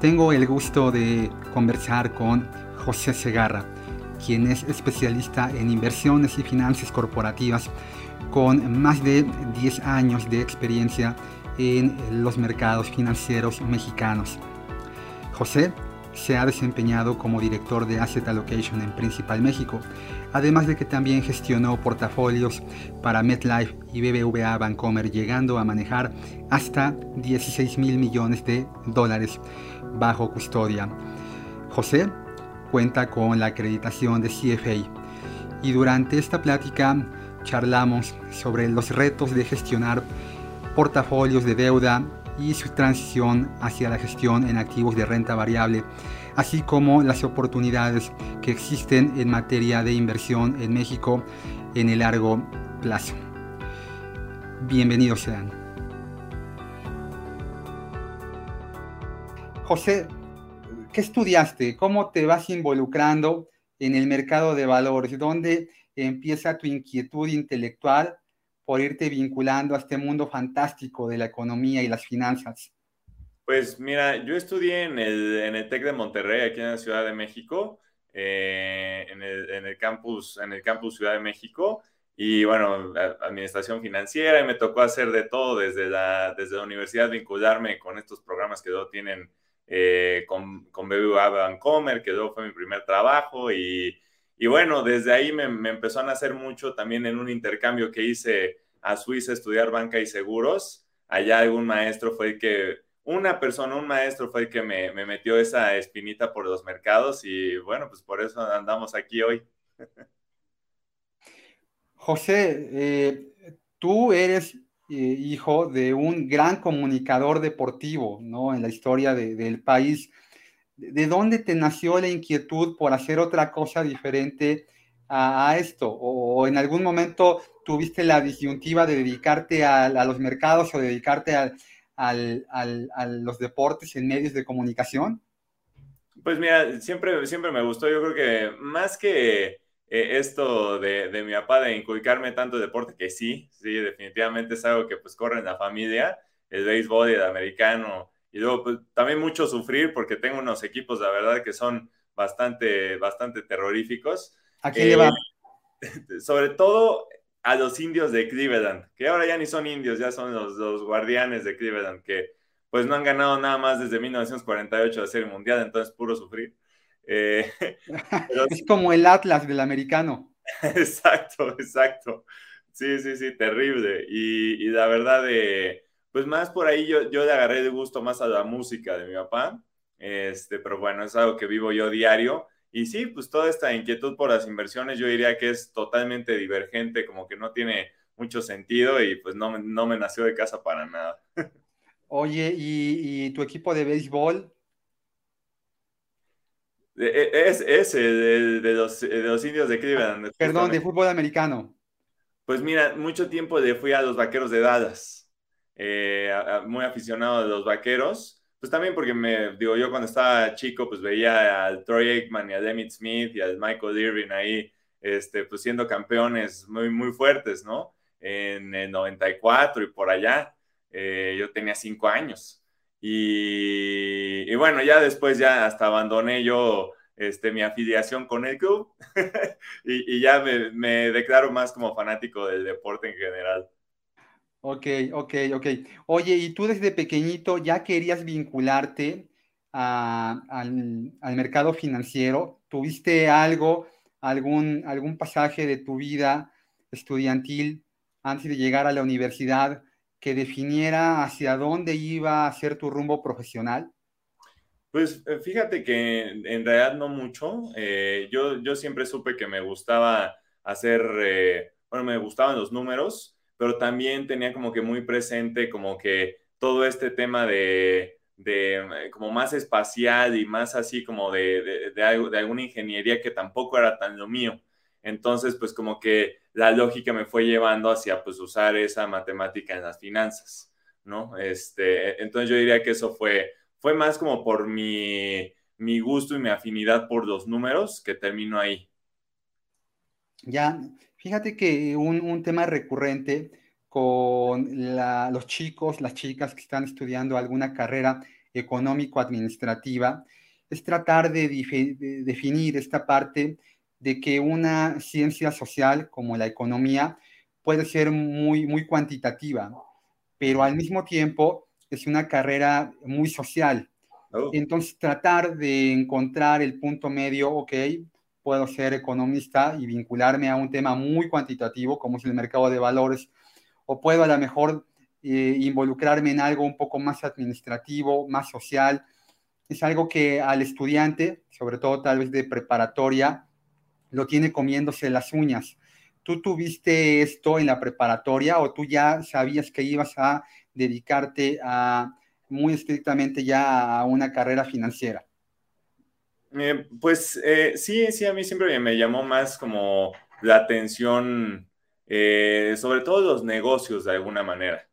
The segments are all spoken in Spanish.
tengo el gusto de conversar con José Segarra, quien es especialista en inversiones y finanzas corporativas con más de 10 años de experiencia en los mercados financieros mexicanos. José se ha desempeñado como director de Asset Allocation en Principal México, además de que también gestionó portafolios para MetLife y BBVA Bancomer, llegando a manejar hasta 16 mil millones de dólares bajo custodia. José cuenta con la acreditación de CFA y durante esta plática charlamos sobre los retos de gestionar portafolios de deuda y su transición hacia la gestión en activos de renta variable, así como las oportunidades que existen en materia de inversión en México en el largo plazo. Bienvenidos sean. José, ¿qué estudiaste? ¿Cómo te vas involucrando en el mercado de valores? ¿Dónde empieza tu inquietud intelectual por irte vinculando a este mundo fantástico de la economía y las finanzas? Pues mira, yo estudié en el, en el TEC de Monterrey, aquí en la Ciudad de México, eh, en, el, en, el, campus, en el campus Ciudad de México, y bueno, administración financiera, y me tocó hacer de todo desde la, desde la universidad, vincularme con estos programas que luego tienen eh, con, con BBVA Bancomer, que luego fue mi primer trabajo y, y bueno, desde ahí me, me, empezó a nacer mucho también en un intercambio que hice a Suiza estudiar banca y seguros. Allá algún maestro fue el que, una persona, un maestro fue el que me, me metió esa espinita por los mercados y bueno, pues por eso andamos aquí hoy. José, eh, tú eres eh, hijo de un gran comunicador deportivo, ¿no? En la historia de, del país. ¿De dónde te nació la inquietud por hacer otra cosa diferente a, a esto? ¿O, en algún momento tuviste la disyuntiva de dedicarte a, a los mercados o dedicarte a, a los deportes en medios de comunicación? Pues mira, siempre, siempre me gustó. Yo creo que más que eh, esto de, de, mi papá de inculcarme tanto deporte, que sí, sí, definitivamente es algo que pues corre en la familia, el béisbol y el americano, y luego pues, también mucho sufrir porque tengo unos equipos, la verdad, que son bastante, bastante terroríficos. ¿A quién eh, le va? Sobre todo a los indios de Cleveland, que ahora ya ni son indios, ya son los, los guardianes de Cleveland, que pues no han ganado nada más desde 1948 de Serie Mundial, entonces puro sufrir. Eh, pero... Es como el Atlas del americano. exacto, exacto. Sí, sí, sí, terrible. Y, y la verdad, de, pues más por ahí yo, yo le agarré de gusto más a la música de mi papá. Este, pero bueno, es algo que vivo yo diario. Y sí, pues toda esta inquietud por las inversiones yo diría que es totalmente divergente, como que no tiene mucho sentido y pues no, no me nació de casa para nada. Oye, ¿y, y tu equipo de béisbol es ese, de, de, los, de, los, indios de Cleveland. Perdón, de fútbol americano. Pues mira, mucho tiempo le fui a los vaqueros de Dallas. Eh, muy aficionado a los vaqueros. Pues también porque me, digo, yo cuando estaba chico, pues veía al Troy Aikman y a Emmett Smith y al Michael Irving ahí, este, pues siendo campeones muy, muy fuertes, ¿no? En el 94 y por allá. Eh, yo tenía cinco años. Y, bueno, ya después ya hasta abandoné yo este, mi afiliación con el club y, ya me, me, declaro más como fanático del deporte en general. Ok, ok, ok. Oye, ¿y tú desde pequeñito ya querías vincularte a, al, al, mercado financiero? ¿Tuviste algo, algún, algún pasaje de tu vida estudiantil antes de llegar a la universidad que definiera hacia dónde iba a ser tu rumbo profesional? Pues eh, fíjate que en realidad no mucho. Eh, yo, yo siempre supe que me gustaba hacer, eh, bueno, me gustaban los números, pero también tenía como que muy presente como que todo este tema de, de como más espacial y más así como de, de, de, de alguna ingeniería que tampoco era tan lo mío. Entonces, pues como que la lógica me fue llevando hacia pues usar esa matemática en las finanzas, ¿no? Este, entonces yo diría que eso fue, fue más como por mi, mi gusto y mi afinidad por los números que termino ahí. Ya, fíjate que un, un tema recurrente con los chicos, las chicas que están estudiando alguna carrera económico-administrativa es tratar de definir esta parte de que una ciencia social como la economía puede ser muy, muy cuantitativa, pero al mismo tiempo es una carrera muy social. Oh. Entonces, tratar de encontrar el punto medio, ok, puedo ser economista y vincularme a un tema muy cuantitativo como es el mercado de valores, o puedo a lo mejor eh, involucrarme en algo un poco más administrativo, más social. Es algo que al estudiante, sobre todo tal vez de preparatoria, lo tiene comiéndose las uñas. ¿Tú tuviste esto en la preparatoria o tú ya sabías que ibas a dedicarte a muy estrictamente ya a una carrera financiera? Eh, pues eh, sí, sí, a mí siempre me llamó más como la atención, eh, sobre todo los negocios de alguna manera.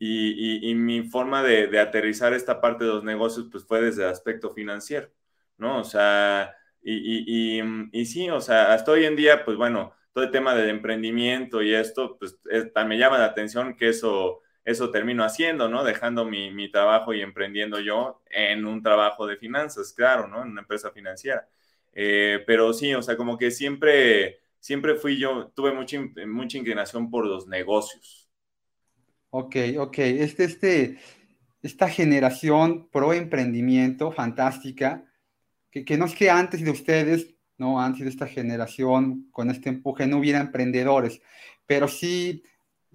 Y, mi forma de, de, aterrizar esta parte de los negocios pues fue desde el aspecto financiero, ¿no? O sea, y, y, sí, o sea, hasta hoy en día, pues bueno, todo el tema del emprendimiento y esto, pues me llama la atención que eso, eso termino haciendo, ¿no? Dejando mi, mi, trabajo y emprendiendo yo en un trabajo de finanzas, claro, ¿no? En una empresa financiera. Eh, pero sí, o sea, como que siempre, siempre fui yo, tuve mucha, mucha inclinación por los negocios. Ok, ok. Este, este, esta generación pro emprendimiento fantástica que, no es que antes de ustedes, ¿no? Antes de esta generación, con este empuje, no hubiera emprendedores, pero sí,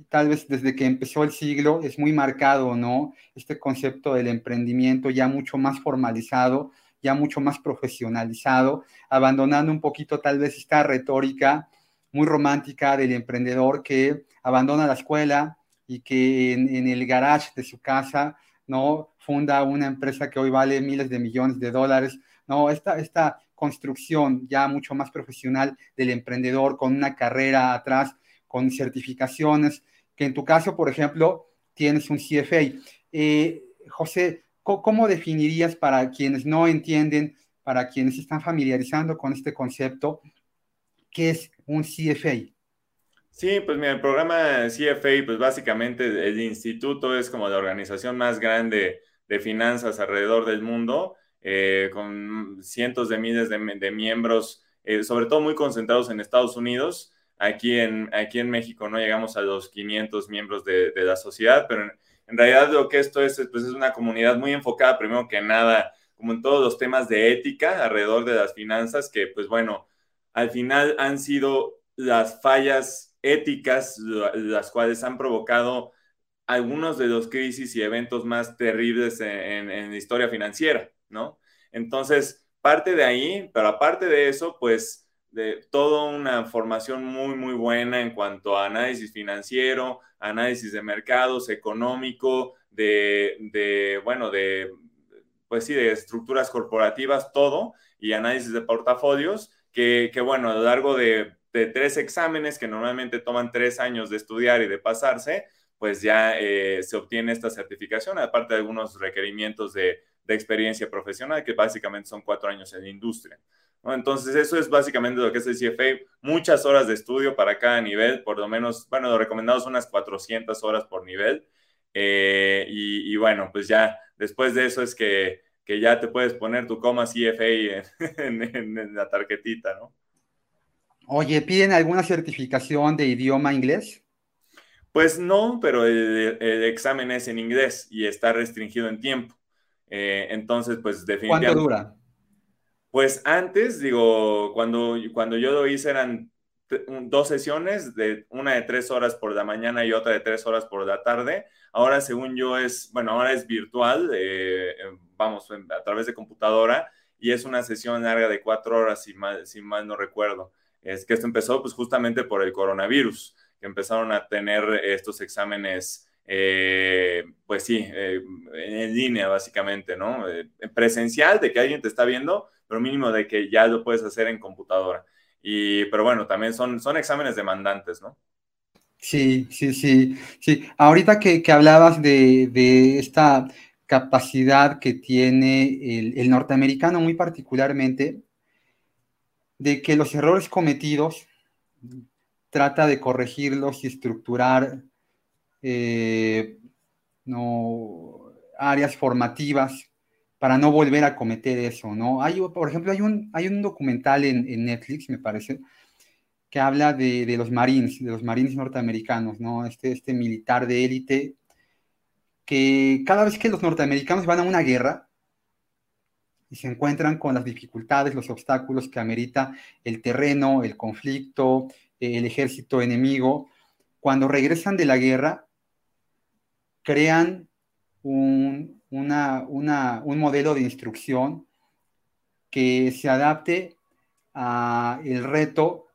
tal vez desde que empezó el siglo, es muy marcado, ¿no? Este concepto del emprendimiento ya mucho más formalizado, ya mucho más profesionalizado, abandonando un poquito tal vez esta retórica muy romántica del emprendedor que abandona la escuela y que en, en el garage de su casa, ¿no? Funda una empresa que hoy vale miles de millones de dólares ¿no? Esta, esta construcción ya mucho más profesional del emprendedor con una carrera atrás, con certificaciones, que en tu caso, por ejemplo, tienes un CFA. Eh, José, ¿cómo definirías para quienes no entienden, para quienes están familiarizando con este concepto, qué es un CFA? Sí, pues mira, el programa CFA, pues básicamente el instituto es como la organización más grande de finanzas alrededor del mundo eh, con cientos de miles de, miembros, eh, sobre todo muy concentrados en Estados Unidos. Aquí en, aquí en México no llegamos a los 500 miembros de, la sociedad, pero en, realidad lo que esto es, pues es una comunidad muy enfocada, primero que nada, como en todos los temas de ética alrededor de las finanzas, que pues bueno, al final han sido las fallas éticas las cuales han provocado algunos de los crisis y eventos más terribles en, en la historia financiera. ¿No? Entonces, parte de ahí, pero aparte de eso, pues de toda una formación muy, muy buena en cuanto a análisis financiero, análisis de mercados, económico, de, bueno, de, pues sí, de estructuras corporativas, todo, y análisis de portafolios, que, bueno, a lo largo de, tres exámenes que normalmente toman tres años de estudiar y de pasarse, pues ya eh, se obtiene esta certificación, aparte de algunos requerimientos de de experiencia profesional, que básicamente son cuatro años en la industria. Entonces, eso es básicamente lo que es el CFA. Muchas horas de estudio para cada nivel, por lo menos, bueno, lo recomendado son unas 400 horas por nivel. Eh, y, bueno, pues ya después de eso es que, que ya te puedes poner tu coma CFA en, en, la tarjetita, ¿no? Oye, ¿piden alguna certificación de idioma inglés? Pues no, pero el, el examen es en inglés y está restringido en tiempo. Eh, entonces, pues definitivamente... ¿Cuánto dura? Pues antes, digo, cuando, cuando yo lo hice eran dos sesiones, de una de tres horas por la mañana y otra de tres horas por la tarde. Ahora, según yo, es, bueno, ahora es virtual, eh, eh, vamos, a través de computadora, y es una sesión larga de cuatro horas, si mal, si mal no recuerdo. Es que esto empezó pues justamente por el coronavirus, que empezaron a tener estos exámenes eh, pues sí, eh, en línea básicamente, ¿no? presencial, de que alguien te está viendo, pero mínimo de que ya lo puedes hacer en computadora. Y, pero bueno, también son, son exámenes demandantes, ¿no? Sí, sí, sí, sí. Ahorita que, hablabas de, esta capacidad que tiene el, norteamericano muy particularmente, de que los errores cometidos trata de corregirlos y estructurar eh, no, áreas formativas para no volver a cometer eso, ¿no? Hay, por ejemplo, hay un, hay un documental en, Netflix, me parece, que habla de, de, los Marines, de los Marines norteamericanos, ¿no? Este, este militar de élite, que cada vez que los norteamericanos van a una guerra y se encuentran con las dificultades, los obstáculos que amerita el terreno, el conflicto, el ejército enemigo, cuando regresan de la guerra, crean un, una, una, un modelo de instrucción que se adapte al reto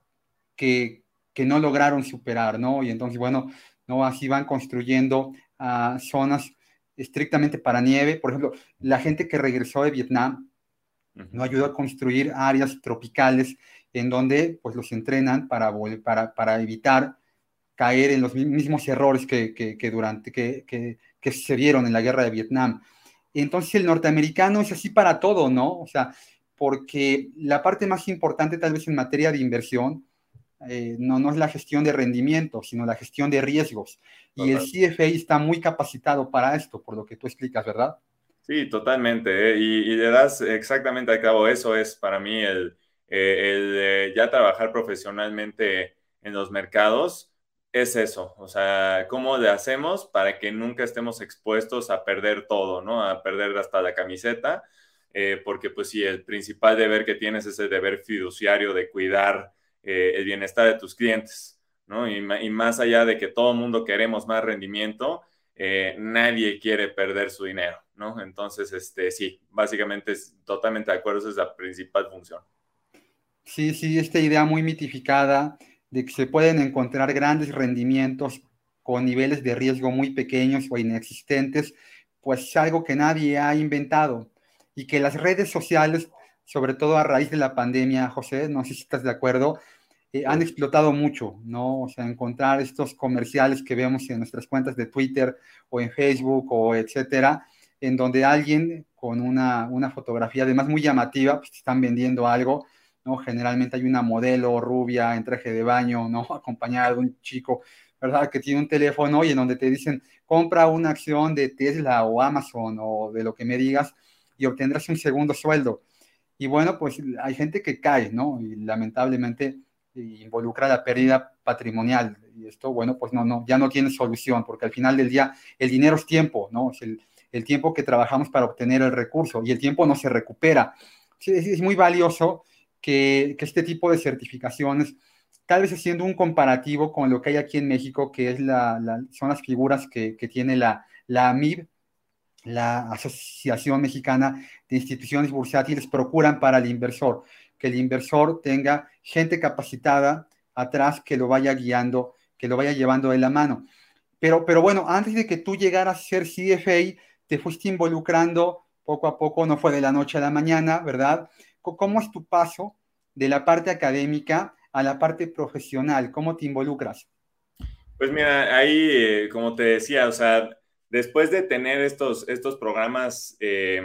que, no lograron superar, ¿no? Y entonces, bueno, ¿no? Así van construyendo ah, zonas estrictamente para nieve. Por ejemplo, la gente que regresó de Vietnam no ayudó a construir áreas tropicales en donde pues los entrenan para, para, para evitar caer en los mismos errores que, que, durante que, que, se vieron en la guerra de Vietnam. Entonces el norteamericano es así para todo, ¿no? O sea, porque la parte más importante tal vez en materia de inversión eh, no, no es la gestión de rendimiento, sino la gestión de riesgos. Y el CFA está muy capacitado para esto, por lo que tú explicas, ¿verdad? Sí, totalmente. ¿eh? Y, le das exactamente a cabo eso, es para mí el, eh, el ya trabajar profesionalmente en los mercados, es eso. O sea, ¿cómo le hacemos para que nunca estemos expuestos a perder todo, ¿no? A perder hasta la camiseta. porque pues sí, el principal deber que tienes es el deber fiduciario de cuidar eh, el bienestar de tus clientes, ¿no? Y, más allá de que todo el mundo queremos más rendimiento, eh, nadie quiere perder su dinero, ¿no? Entonces, este, sí, básicamente es totalmente de acuerdo, esa es la principal función. Sí, sí, esta idea muy mitificada de que se pueden encontrar grandes rendimientos con niveles de riesgo muy pequeños o inexistentes, pues es algo que nadie ha inventado y que las redes sociales sobre todo a raíz de la pandemia, José, no sé si estás de acuerdo, eh, han explotado mucho, ¿no? O sea, encontrar estos comerciales que vemos en nuestras cuentas de Twitter o en Facebook o etcétera, en donde alguien con una, una fotografía además muy llamativa, pues están vendiendo algo, ¿no? Generalmente hay una modelo rubia en traje de baño, ¿no? Acompañada de un chico, ¿verdad? Que tiene un teléfono y en donde te dicen, compra una acción de Tesla o Amazon o de lo que me digas y obtendrás un segundo sueldo. Y bueno, pues hay gente que cae, ¿no? Y lamentablemente involucra la pérdida patrimonial. Y esto, bueno, pues no, no, ya no tiene solución, porque al final del día el dinero es tiempo, ¿no? Es el, el tiempo que trabajamos para obtener el recurso y el tiempo no se recupera. Es, es muy valioso que, este tipo de certificaciones, tal vez haciendo un comparativo con lo que hay aquí en México, que es la, son las figuras que, que tiene la, la AMIB, la Asociación Mexicana de Instituciones Bursátiles procuran para el inversor, que el inversor tenga gente capacitada atrás que lo vaya guiando, que lo vaya llevando de la mano. Pero, pero bueno, antes de que tú llegaras a ser CFA, te fuiste involucrando poco a poco, no fue de la noche a la mañana, ¿verdad? ¿Cómo es tu paso de la parte académica a la parte profesional? ¿Cómo te involucras? Pues mira, ahí, eh, como te decía, o sea, después de tener estos, estos programas eh,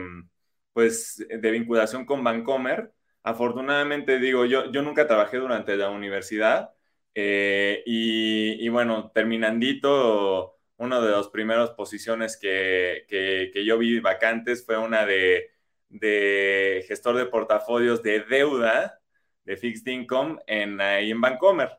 pues, de vinculación con Bancomer, afortunadamente digo, yo, yo nunca trabajé durante la universidad eh, y, bueno, terminandito, una de las primeras posiciones que, que, yo vi vacantes fue una de, de, gestor de portafolios de deuda de fixed income en, ahí en Bancomer,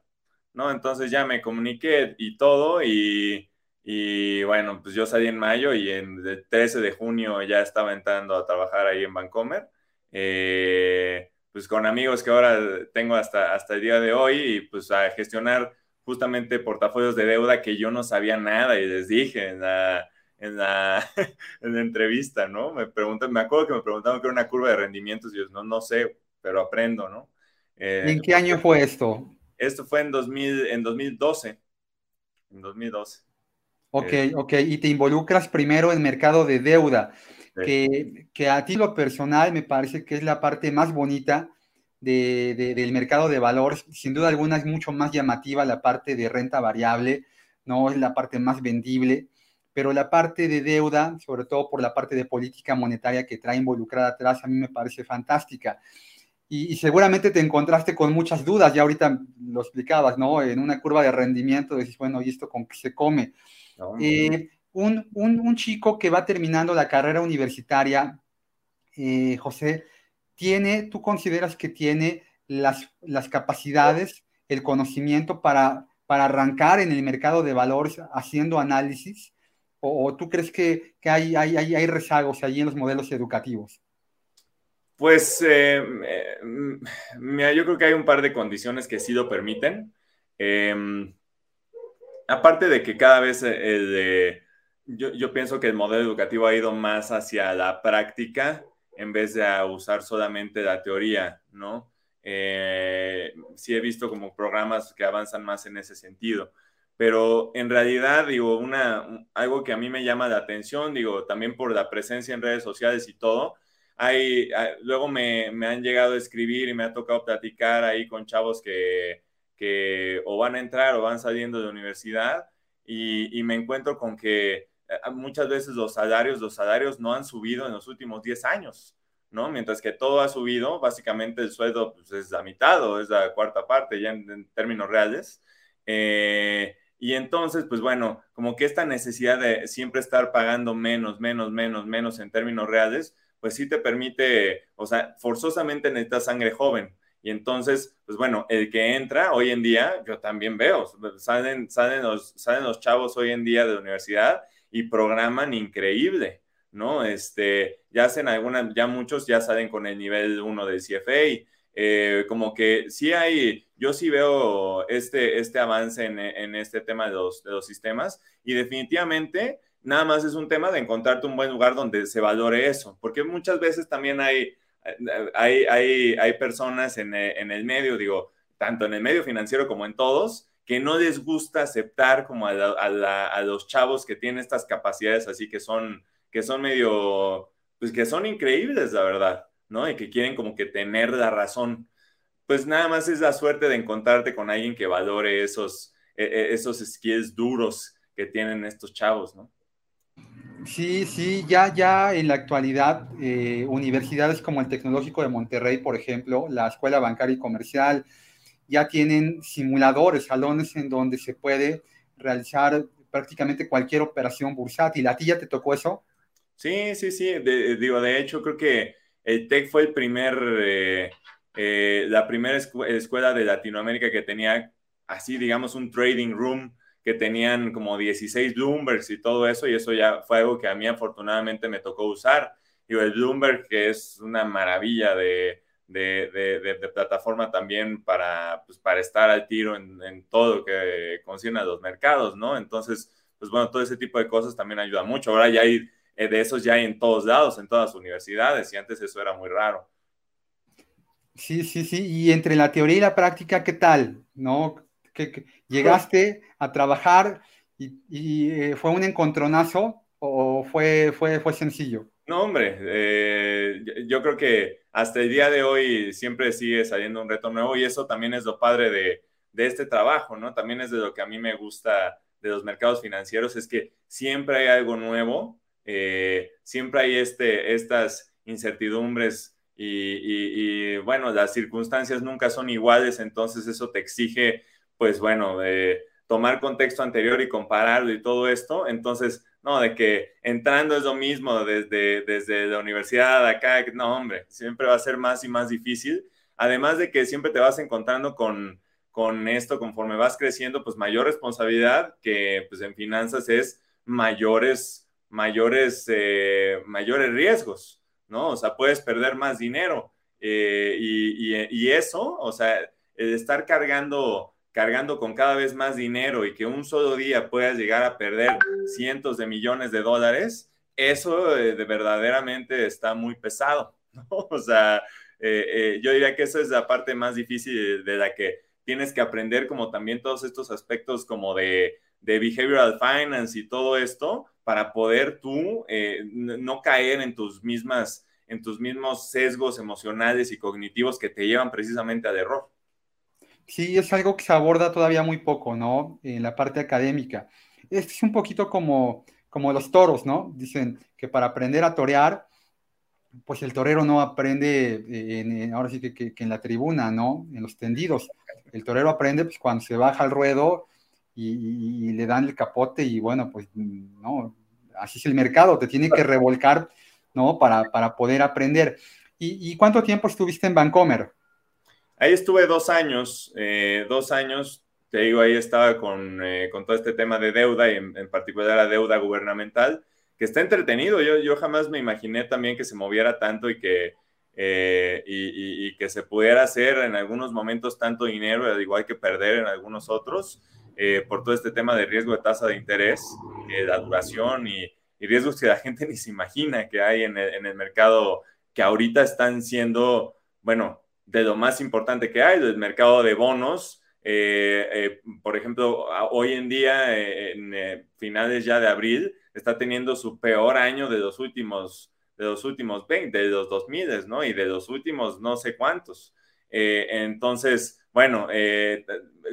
¿no? Entonces ya me comuniqué y todo y y bueno, pues yo salí en mayo y en el 13 de junio ya estaba entrando a trabajar ahí en Vancomer. Eh, pues con amigos que ahora tengo hasta, hasta el día de hoy y pues a gestionar justamente portafolios de deuda que yo no sabía nada y les dije en la, en la entrevista, ¿no? Me preguntan, me acuerdo que me preguntaron qué era una curva de rendimientos y yo no, no sé, pero aprendo, ¿no? Eh, ¿En qué año fue esto? Esto fue en, 2000, en 2012. En 2012. Ok, eh, ok, y te involucras primero en mercado de deuda, que, que, a ti lo personal me parece que es la parte más bonita de, del mercado de valores. Sin duda alguna es mucho más llamativa la parte de renta variable, ¿no? Es la parte más vendible, pero la parte de deuda, sobre todo por la parte de política monetaria que trae involucrada atrás, a mí me parece fantástica. Y, seguramente te encontraste con muchas dudas, ya ahorita lo explicabas, ¿no? En una curva de rendimiento, decís, bueno, ¿y esto con qué se come? Eh, un, un, un, chico que va terminando la carrera universitaria, eh, José, tiene, tú consideras que tiene las, las capacidades, el conocimiento para, para arrancar en el mercado de valores haciendo análisis? ¿O, tú crees que, hay, rezagos allí en los modelos educativos? Pues eh, mira, yo creo que hay un par de condiciones que sí lo permiten. Em, aparte de que cada vez eh, yo, pienso que el modelo educativo ha ido más hacia la práctica en vez de usar solamente la teoría, ¿no? Eh, sí he visto como programas que avanzan más en ese sentido, pero en realidad, digo, una, algo que a mí me llama la atención, digo, también por la presencia en redes sociales y todo, hay, luego me, me, han llegado a escribir y me ha tocado platicar ahí con chavos que, que o van a entrar o van saliendo de universidad y, y me encuentro con que eh, muchas veces los salarios, los salarios no han subido en los últimos 10 años, ¿no? Mientras que todo ha subido, básicamente el sueldo pues, es la mitad o es la cuarta parte ya en, términos reales. Eh, y entonces, pues bueno, como que esta necesidad de siempre estar pagando menos, menos, menos, menos en términos reales, pues sí te permite, o sea, forzosamente necesitas sangre joven. Y entonces, pues bueno, el que entra hoy en día, yo también veo, salen, salen, los, salen los chavos hoy en día de la universidad y programan increíble, ¿no? Este, ya hacen algunas, ya muchos ya salen con el nivel 1 del CFA, eh, como que sí hay, yo sí veo este, este avance en, en este tema de los, de los sistemas y definitivamente nada más es un tema de encontrarte un buen lugar donde se valore eso, porque muchas veces también hay, hay, hay, hay personas en, en el medio, digo, tanto en el medio financiero como en todos, que no les gusta aceptar como a, los chavos que tienen estas capacidades así que son, que son medio, pues que son increíbles, la verdad, ¿no? Y que quieren como que tener la razón. Pues nada más es la suerte de encontrarte con alguien que valore esos, e, e, esos skills duros que tienen estos chavos, ¿no? Sí, sí, ya, ya en la actualidad, eh, universidades como el Tecnológico de Monterrey, por ejemplo, la Escuela Bancaria y Comercial, ya tienen simuladores, salones en donde se puede realizar prácticamente cualquier operación bursátil. ¿A ti ya te tocó eso? Sí, sí, sí. De, digo, de hecho, creo que el TEC fue el primer, eh, eh, la primera escuela de Latinoamérica que tenía así, digamos, un trading room que tenían como 16 Bloombergs y todo eso, y eso ya fue algo que a mí afortunadamente me tocó usar. Digo, el Bloomberg, que es una maravilla de, de, plataforma también para, pues, para estar al tiro en, todo lo que concierne a los mercados, ¿no? Entonces, pues bueno, todo ese tipo de cosas también ayuda mucho. Ahora ya hay eh, de esos ya hay en todos lados, en todas las universidades, y antes eso era muy raro. Sí, sí, sí. Y entre la teoría y la práctica, ¿qué tal? ¿No? ¿Que, llegaste a trabajar y, eh, fue un encontronazo o fue, fue, fue sencillo? No, hombre, eh, yo creo que hasta el día de hoy siempre sigue saliendo un reto nuevo y eso también es lo padre de, este trabajo, ¿no? También es de lo que a mí me gusta de los mercados financieros, es que siempre hay algo nuevo, eh, siempre hay este, estas incertidumbres y, bueno, las circunstancias nunca son iguales, entonces eso te exige, pues bueno, tomar contexto anterior y compararlo y todo esto, entonces no, de que entrando es lo mismo desde, desde la universidad acá, no, hombre, siempre va a ser más y más difícil. Además de que siempre te vas encontrando con, con esto conforme vas creciendo, pues mayor responsabilidad, que pues en finanzas es mayores, mayores, eh, mayores riesgos, ¿no? O sea, puedes perder más dinero. Eh, y, y, y, eso, o sea, el estar cargando cargando con cada vez más dinero y que un solo día puedas llegar a perder cientos de millones de dólares, eso eh, de verdaderamente está muy pesado, ¿no? O sea, eh, eh, yo diría que esa es la parte más difícil de, la que tienes que aprender, como también todos estos aspectos como de, de behavioral finance y todo esto para poder tú eh, no caer en tus mismas en tus mismos sesgos emocionales y cognitivos que te llevan precisamente al error. Sí, es algo que se aborda todavía muy poco, ¿no? En la parte académica. Es un poquito como, como los toros, ¿no? Dicen que para aprender a torear, pues el torero no aprende, en, ahora sí que, en la tribuna, ¿no? En los tendidos. El torero aprende pues, cuando se baja al ruedo y, le dan el capote y bueno, pues no, así es el mercado, te tiene que revolcar, ¿no? Para, para poder aprender. ¿Y, cuánto tiempo estuviste en Vancomer? Ahí estuve dos años, eh, dos años, te digo, ahí estaba con, eh, con todo este tema de deuda y en, en, particular la deuda gubernamental, que está entretenido. Yo, yo jamás me imaginé también que se moviera tanto y que, eh, y, y, que se pudiera hacer en algunos momentos tanto dinero, igual que perder en algunos otros. Eh, por todo este tema de riesgo de tasa de interés, eh, la duración y, riesgos que la gente ni se imagina que hay en el, mercado, que ahorita están siendo, bueno, de lo más importante que hay, del mercado de bonos. Eh, por ejemplo, hoy en día, en finales ya de abril, está teniendo su peor año de los últimos, de los últimos 20, de los 2000, ¿no? Y de los últimos no sé cuántos. entonces, bueno,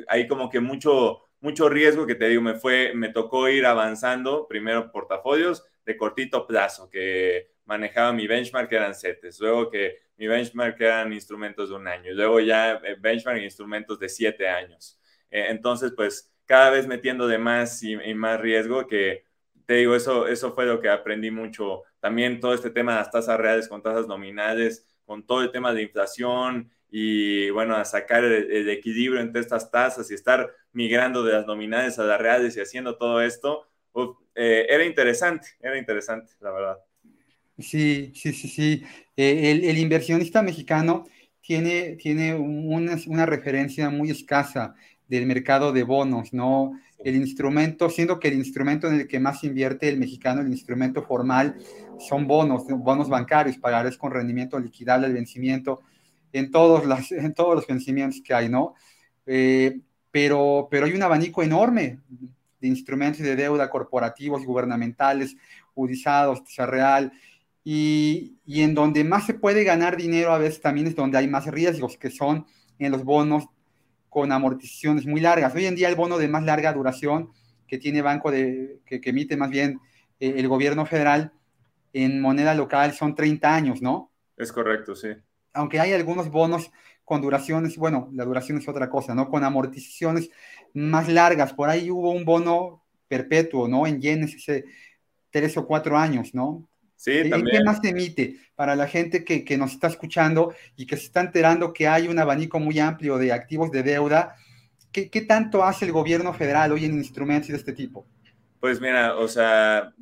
hay como que mucho, mucho riesgo que te digo, me fue, me tocó ir avanzando, primero portafolios de cortito plazo, que manejaba mi benchmark que eran CETES, luego que mi benchmark eran instrumentos de un año, luego ya eh, benchmark instrumentos de siete años. Eh, entonces, pues cada vez metiendo de más y, más riesgo que te digo, eso, eso fue lo que aprendí mucho. También todo este tema de las tasas reales con tasas nominales, con todo el tema de inflación y bueno, a sacar el, equilibrio entre estas tasas y estar migrando de las nominales a las reales y haciendo todo esto, eh, era interesante, era interesante, la verdad. Sí, sí, sí, sí. Eh, el, inversionista mexicano tiene, tiene una, una, referencia muy escasa del mercado de bonos, ¿no? El instrumento, siendo que el instrumento en el que más invierte el mexicano, el instrumento formal, son bonos, bonos bancarios, pagarés con rendimiento liquidable al vencimiento en todos, las, en todos los vencimientos que hay, ¿no? Eh, pero, pero hay un abanico enorme de instrumentos de deuda corporativos, gubernamentales, utilizados, real, y, y, en donde más se puede ganar dinero a veces también es donde hay más riesgos, que son en los bonos con amortizaciones muy largas. Hoy en día el bono de más larga duración que tiene banco de, que, emite más bien eh, el gobierno federal en moneda local son 30 años, ¿no? Es correcto, sí aunque hay algunos bonos con duraciones, bueno, la duración es otra cosa, ¿no? Con amortizaciones más largas. Por ahí hubo un bono perpetuo, ¿no? En yenes hace tres o cuatro años, ¿no? Sí, también. ¿Qué más se emite para la gente que, que, nos está escuchando y que se está enterando que hay un abanico muy amplio de activos de deuda? ¿Qué, qué tanto hace el gobierno federal hoy en instrumentos de este tipo? Pues mira, o sea,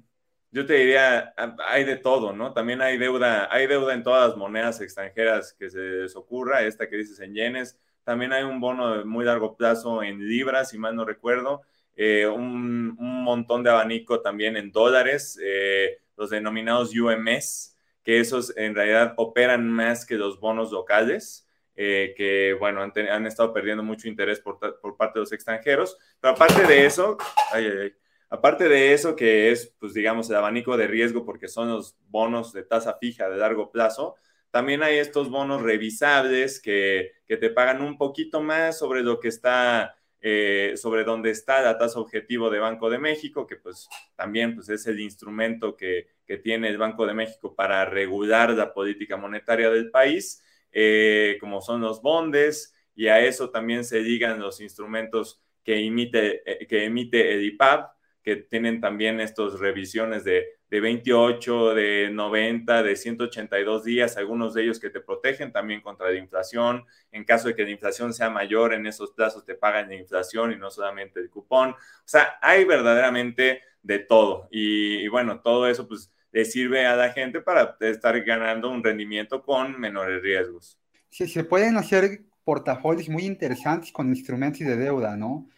yo te diría, hay de todo, ¿no? También hay deuda, hay deuda en todas las monedas extranjeras que se les ocurra, esta que dices en yenes. También hay un bono de muy largo plazo en libras, si mal no recuerdo. Eh, un, montón de abanico también en dólares, eh, los denominados UMS, que esos en realidad operan más que los bonos locales. Eh, que, bueno, han, han, estado perdiendo mucho interés por, por, parte de los extranjeros. Pero aparte de eso, ay, ay, ay, Aparte de eso, que es, pues digamos, el abanico de riesgo porque son los bonos de tasa fija de largo plazo, también hay estos bonos revisables que, te pagan un poquito más sobre lo que está, eh, sobre dónde está la tasa objetivo de Banco de México, que pues también pues, es el instrumento que, tiene el Banco de México para regular la política monetaria del país, eh, como son los bondes, y a eso también se ligan los instrumentos que, emite, eh, que emite el IPAB, que tienen también estas revisiones de, de 28, de 90, de 182 días, algunos de ellos que te protegen también contra la inflación. En caso de que la inflación sea mayor, en esos plazos te pagan la inflación y no solamente el cupón. O sea, hay verdaderamente de todo. Y, bueno, todo eso pues le sirve a la gente para estar ganando un rendimiento con menores riesgos. Sí, se pueden hacer portafolios muy interesantes con instrumentos de deuda, ¿no?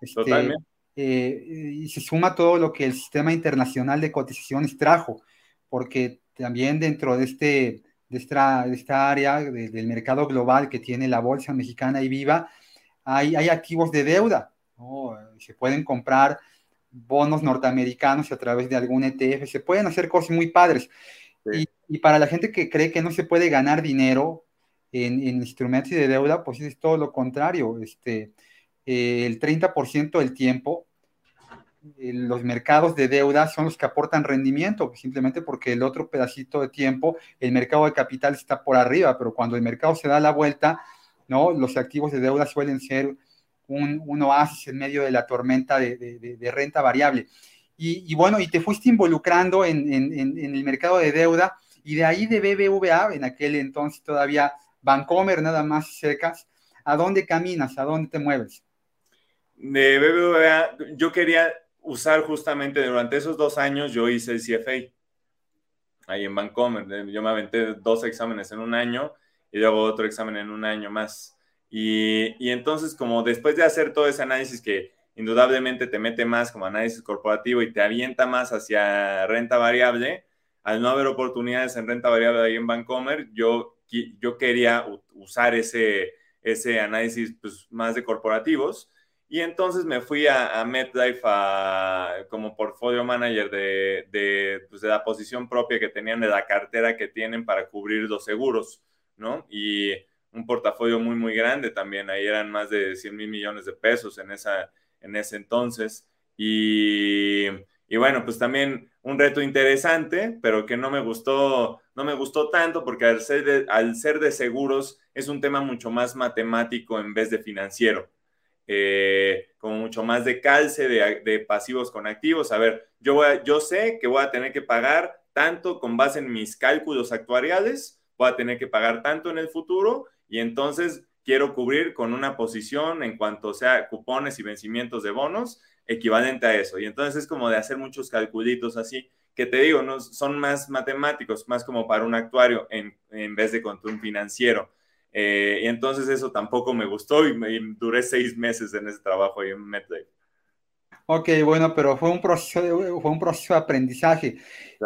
Este, Totalmente eh, y se suma todo lo que el sistema internacional de cotizaciones trajo, porque también dentro de, este, de, esta, esta área del mercado global que tiene la Bolsa Mexicana y Viva, hay, hay activos de deuda, se pueden comprar bonos norteamericanos a través de algún ETF, se pueden hacer cosas muy padres. Y, para la gente que cree que no se puede ganar dinero en, instrumentos de deuda, pues es todo lo contrario. Este, eh, el 30% del tiempo, eh, los mercados de deuda son los que aportan rendimiento, simplemente porque el otro pedacito de tiempo, el mercado de capital está por arriba, pero cuando el mercado se da la vuelta, ¿no? los activos de deuda suelen ser un, oasis en medio de la tormenta de, renta variable. Y, bueno, y te fuiste involucrando en, el mercado de deuda y de ahí de BBVA, en aquel entonces todavía Bancomer nada más secas, ¿a dónde caminas? ¿A dónde te mueves? De BBVA, yo quería usar justamente durante esos dos años, yo hice el CFA ahí en Bancomer. Yo me aventé dos exámenes en un año y luego otro examen en un año más. Y, entonces, como después de hacer todo ese análisis que indudablemente te mete más como análisis corporativo y te avienta más hacia renta variable, al no haber oportunidades en renta variable ahí en Bancomer, yo, yo quería usar ese, ese análisis pues, más de corporativos. Y entonces me fui a, a MetLife como portfolio manager de, de, pues, de, la posición propia que tenían, de la cartera que tienen para cubrir los seguros, ¿no? Y un portafolio muy, muy grande también. Ahí eran más de 100 mil millones de pesos en, esa, en ese entonces. Y, y, bueno, pues también un reto interesante, pero que no me gustó, no me gustó tanto porque al ser de, al ser de seguros es un tema mucho más matemático en vez de financiero. Eh, como mucho más de calce de, pasivos con activos. A ver, yo, voy yo sé que voy a tener que pagar tanto con base en mis cálculos actuariales, voy a tener que pagar tanto en el futuro y entonces quiero cubrir con una posición en cuanto sea cupones y vencimientos de bonos equivalente a eso. Y entonces es como de hacer muchos calculitos así, que te digo, no, son más matemáticos, más como para un actuario en, en vez de con un financiero. Eh, y entonces eso tampoco me gustó y, me, duré seis meses en ese trabajo ahí en MetLife. Ok, bueno, pero fue un proceso de, fue un proceso de aprendizaje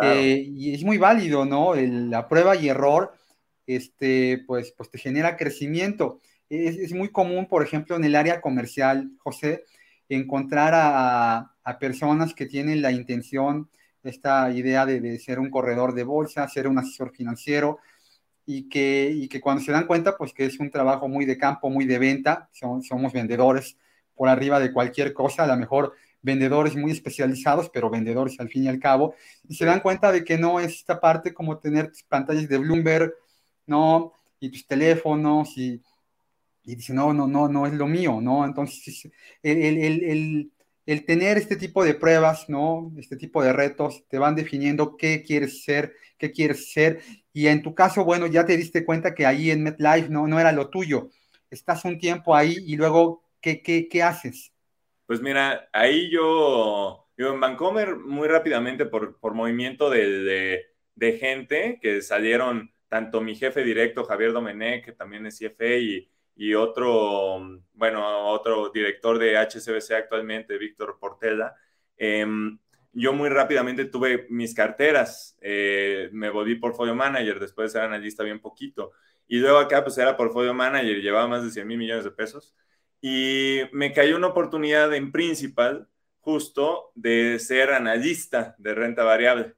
eh, y es muy válido, ¿no? la prueba y error este, pues, pues te genera crecimiento. Es, muy común, por ejemplo, en el área comercial, José, encontrar a, personas que tienen la intención, esta idea de, ser un corredor de bolsa, ser un asesor financiero, y que, que cuando se dan cuenta, pues que es un trabajo muy de campo, muy de venta, somos vendedores por arriba de cualquier cosa, a lo mejor vendedores muy especializados, pero vendedores al fin y al cabo, y se dan cuenta de que no es esta parte como tener pantallas de Bloomberg, ¿no? Y tus teléfonos y, y dice, no, no, no, no es lo mío, ¿no? Entonces, el, tener este tipo de pruebas, ¿no? Este tipo de retos te van definiendo qué quieres ser, qué quieres ser. Y en tu caso, bueno, ya te diste cuenta que ahí en MetLife no, no era lo tuyo. Estás un tiempo ahí y luego, ¿qué, qué, haces? Pues mira, ahí yo, yo en Vancomer muy rápidamente por, por movimiento de, de gente que salieron tanto mi jefe directo, Javier Domenech, que también es CFA, y, y otro, bueno, otro director de HCBC actualmente, Víctor Portela, em, yo muy rápidamente tuve mis carteras, eh, me volví portfolio manager, después de ser analista bien poquito, y luego acá pues era portfolio manager llevaba más de 100 mil millones de pesos, y me cayó una oportunidad en principal justo de ser analista de renta variable.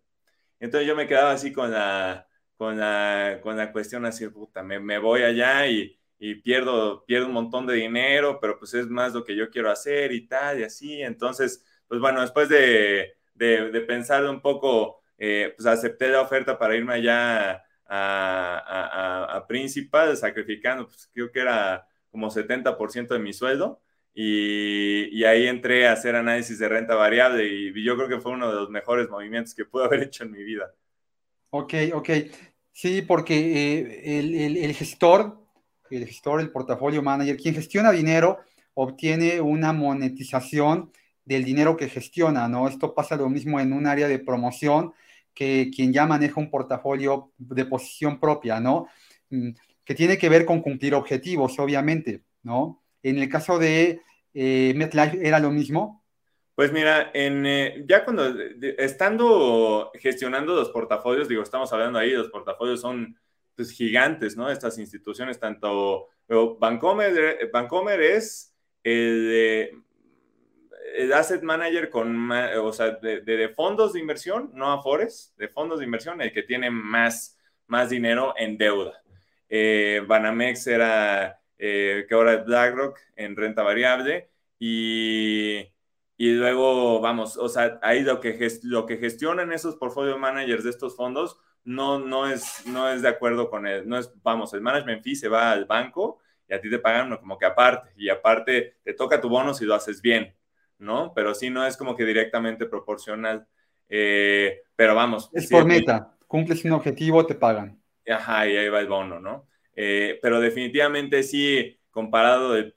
Entonces yo me quedaba así con la, con la, con la cuestión así, puta, me, me voy allá y, y, pierdo, pierdo un montón de dinero, pero pues es más lo que yo quiero hacer y tal, y así. Entonces, pues bueno, después de, de, de pensarlo un poco, eh, pues acepté la oferta para irme allá a, a, a, Principal, sacrificando, pues creo que era como 70% de mi sueldo. Y, y, ahí entré a hacer análisis de renta variable y yo creo que fue uno de los mejores movimientos que pude haber hecho en mi vida. Ok, ok. Sí, porque eh, el, gestor, el gestor, el portafolio manager, quien gestiona dinero, obtiene una monetización del dinero que gestiona, ¿no? Esto pasa lo mismo en un área de promoción que quien ya maneja un portafolio de posición propia, ¿no? Mm, que tiene que ver con cumplir objetivos, obviamente, ¿no? En el caso de eh, MetLife era lo mismo, pues mira, eh, ya cuando, estando gestionando los portafolios, digo, estamos hablando ahí, los portafolios son pues, gigantes, ¿no? Estas instituciones, tanto Bancomer, Bancomer es el, el asset manager con, o sea, de, fondos de inversión, no Afores, de fondos de inversión, el que tiene más, más dinero en deuda. Eh, Banamex era, eh, que ahora es BlackRock en renta variable y, y luego, vamos, o sea, ahí lo que, lo que gestionan esos portfolio managers de estos fondos no, no, es, no es de acuerdo con él, no es, vamos, el management fee se va al banco y a ti te pagan como que aparte, y aparte te toca tu bono si lo haces bien, ¿no? Pero sí no es como que directamente proporcional. Eh, pero vamos. Es por meta, cumples un objetivo, te pagan. Ajá, y ahí va el bono, ¿no? Eh, pero definitivamente sí, comparado del,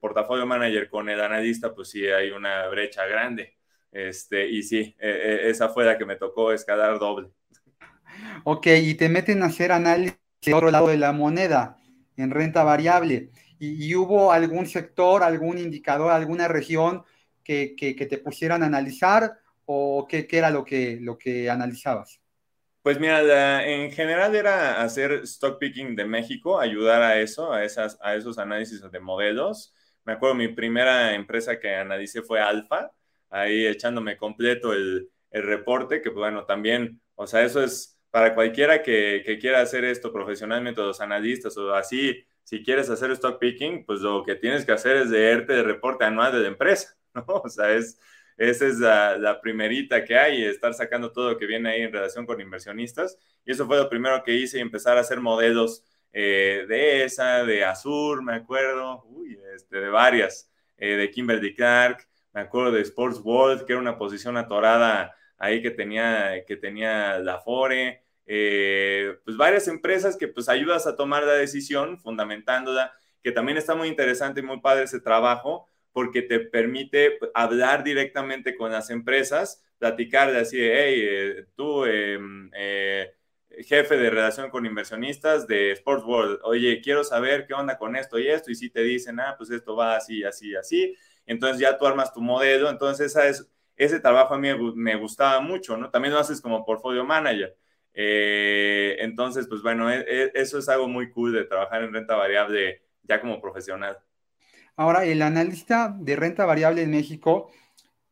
portafolio manager con el analista, pues sí hay una brecha grande. Este, y sí, e, e, esa fue la que me tocó escalar doble. Ok, y te meten a hacer análisis del otro lado de la moneda, en renta variable. ¿Y, hubo algún sector, algún indicador, alguna región que, te pusieran a analizar o qué, era lo que, lo que analizabas? Pues mira, en general era hacer stock picking de México, ayudar a eso, a, esas, a esos análisis de modelos. Me acuerdo, mi primera empresa que analicé fue Alfa, ahí echándome completo el, el reporte, que bueno, también, o sea, eso es para cualquiera que, quiera hacer esto profesionalmente, los analistas o así, si quieres hacer stock picking, pues lo que tienes que hacer es leerte el reporte anual de la empresa, ¿no? O sea, es, esa es la, primerita que hay, estar sacando todo lo que viene ahí en relación con inversionistas. Y eso fue lo primero que hice, y empezar a hacer modelos eh, de esa, de Azur, me acuerdo, uy, este, de varias, eh, de Kimberly Clark, me acuerdo de Sports World, que era una posición atorada ahí que tenía, que tenía la Fore, eh, pues varias empresas que pues ayudas a tomar la decisión fundamentándola, que también está muy interesante y muy padre ese trabajo porque te permite pues, hablar directamente con las empresas, platicar de así, hey, eh, tú, em, eh, jefe de relación con inversionistas de Sports World, oye, quiero saber qué onda con esto y esto, y si te dicen, ah, pues esto va así, así, así, entonces ya tú armas tu modelo, entonces esa es, ese trabajo a mí me gustaba mucho, ¿no? También lo haces como portfolio manager eh, entonces, pues bueno, e, e, eso es algo muy cool de trabajar en renta variable ya como profesional. Ahora, el analista de renta variable en México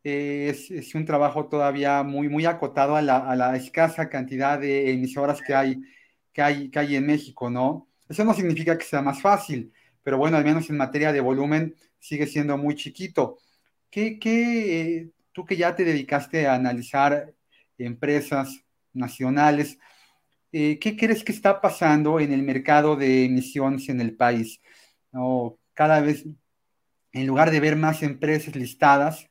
eh, es, un trabajo todavía muy, muy acotado a la, escasa cantidad de emisoras que hay, que, hay, que hay en México, ¿no? Eso no significa que sea más fácil, pero bueno, al menos en materia de volumen sigue siendo muy chiquito. ¿Qué, qué tú que ya te dedicaste a analizar empresas, nacionales. Eh, ¿Qué crees que está pasando en el mercado de emisiones en el país? Cada vez, en lugar de ver más empresas listadas,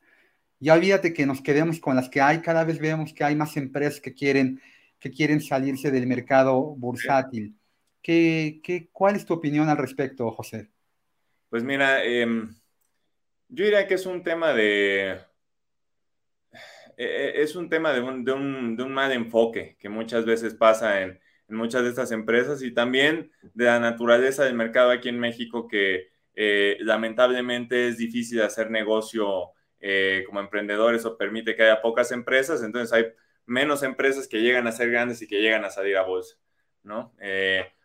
ya olvídate que nos quedemos con las que hay, cada vez vemos que hay más empresas que quieren, que quieren salirse del mercado bursátil. ¿Qué, qué, cuál es tu opinión al respecto, José? Pues mira, em, yo diría que es un tema de, eh, es un tema de un, de, un, mal enfoque que muchas veces pasa en, muchas de estas empresas y también de la naturaleza del mercado aquí en México que eh, lamentablemente es difícil hacer negocio eh, como emprendedores o permite que haya pocas empresas, entonces hay menos empresas que llegan a ser grandes y que llegan a salir a bolsa, ¿no?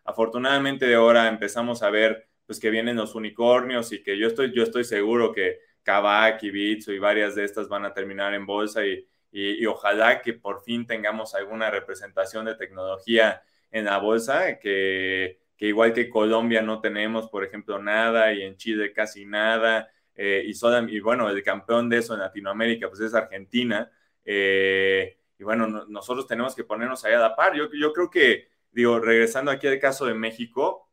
afortunadamente de ahora empezamos a ver pues que vienen los unicornios y que yo estoy, yo estoy seguro que Kavak y Bitso y varias de estas van a terminar en bolsa y, y, ojalá que por fin tengamos alguna representación de tecnología en la bolsa, que, que, igual que Colombia no tenemos, por ejemplo, nada y en Chile casi nada. Eh, y, y bueno, el campeón de eso en Latinoamérica pues es Argentina. Eh, y bueno, nosotros tenemos que ponernos ahí a la par. Yo, yo creo que, digo, regresando aquí al caso de México,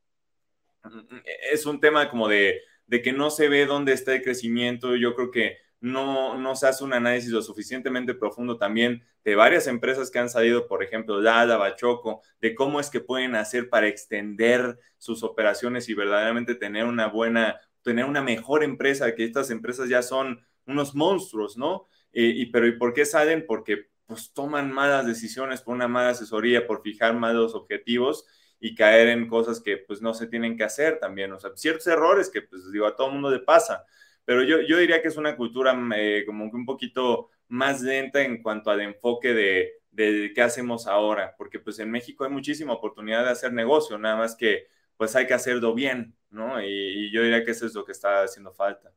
mm, mm, es un tema como de de que no se ve dónde está el crecimiento. Yo creo que no, no se hace un análisis lo suficientemente profundo también de varias empresas que han salido, por ejemplo, Lada, Bachoco, de cómo es que pueden hacer para extender sus operaciones y verdaderamente tener una buena, tener una mejor empresa, que estas empresas ya son unos monstruos, ¿no? Eh, y, pero ¿y por qué salen? Porque pues toman malas decisiones por una mala asesoría, por fijar malos objetivos y caer en cosas que pues no se tienen que hacer también, o sea, ciertos errores que pues digo, a todo mundo le pasa, pero yo, yo diría que es una cultura eh, como que un poquito más lenta en cuanto al enfoque de, de qué hacemos ahora, porque pues en México hay muchísima oportunidad de hacer negocio, nada más que pues hay que hacerlo bien, ¿no? Y, yo diría que eso es lo que está haciendo falta.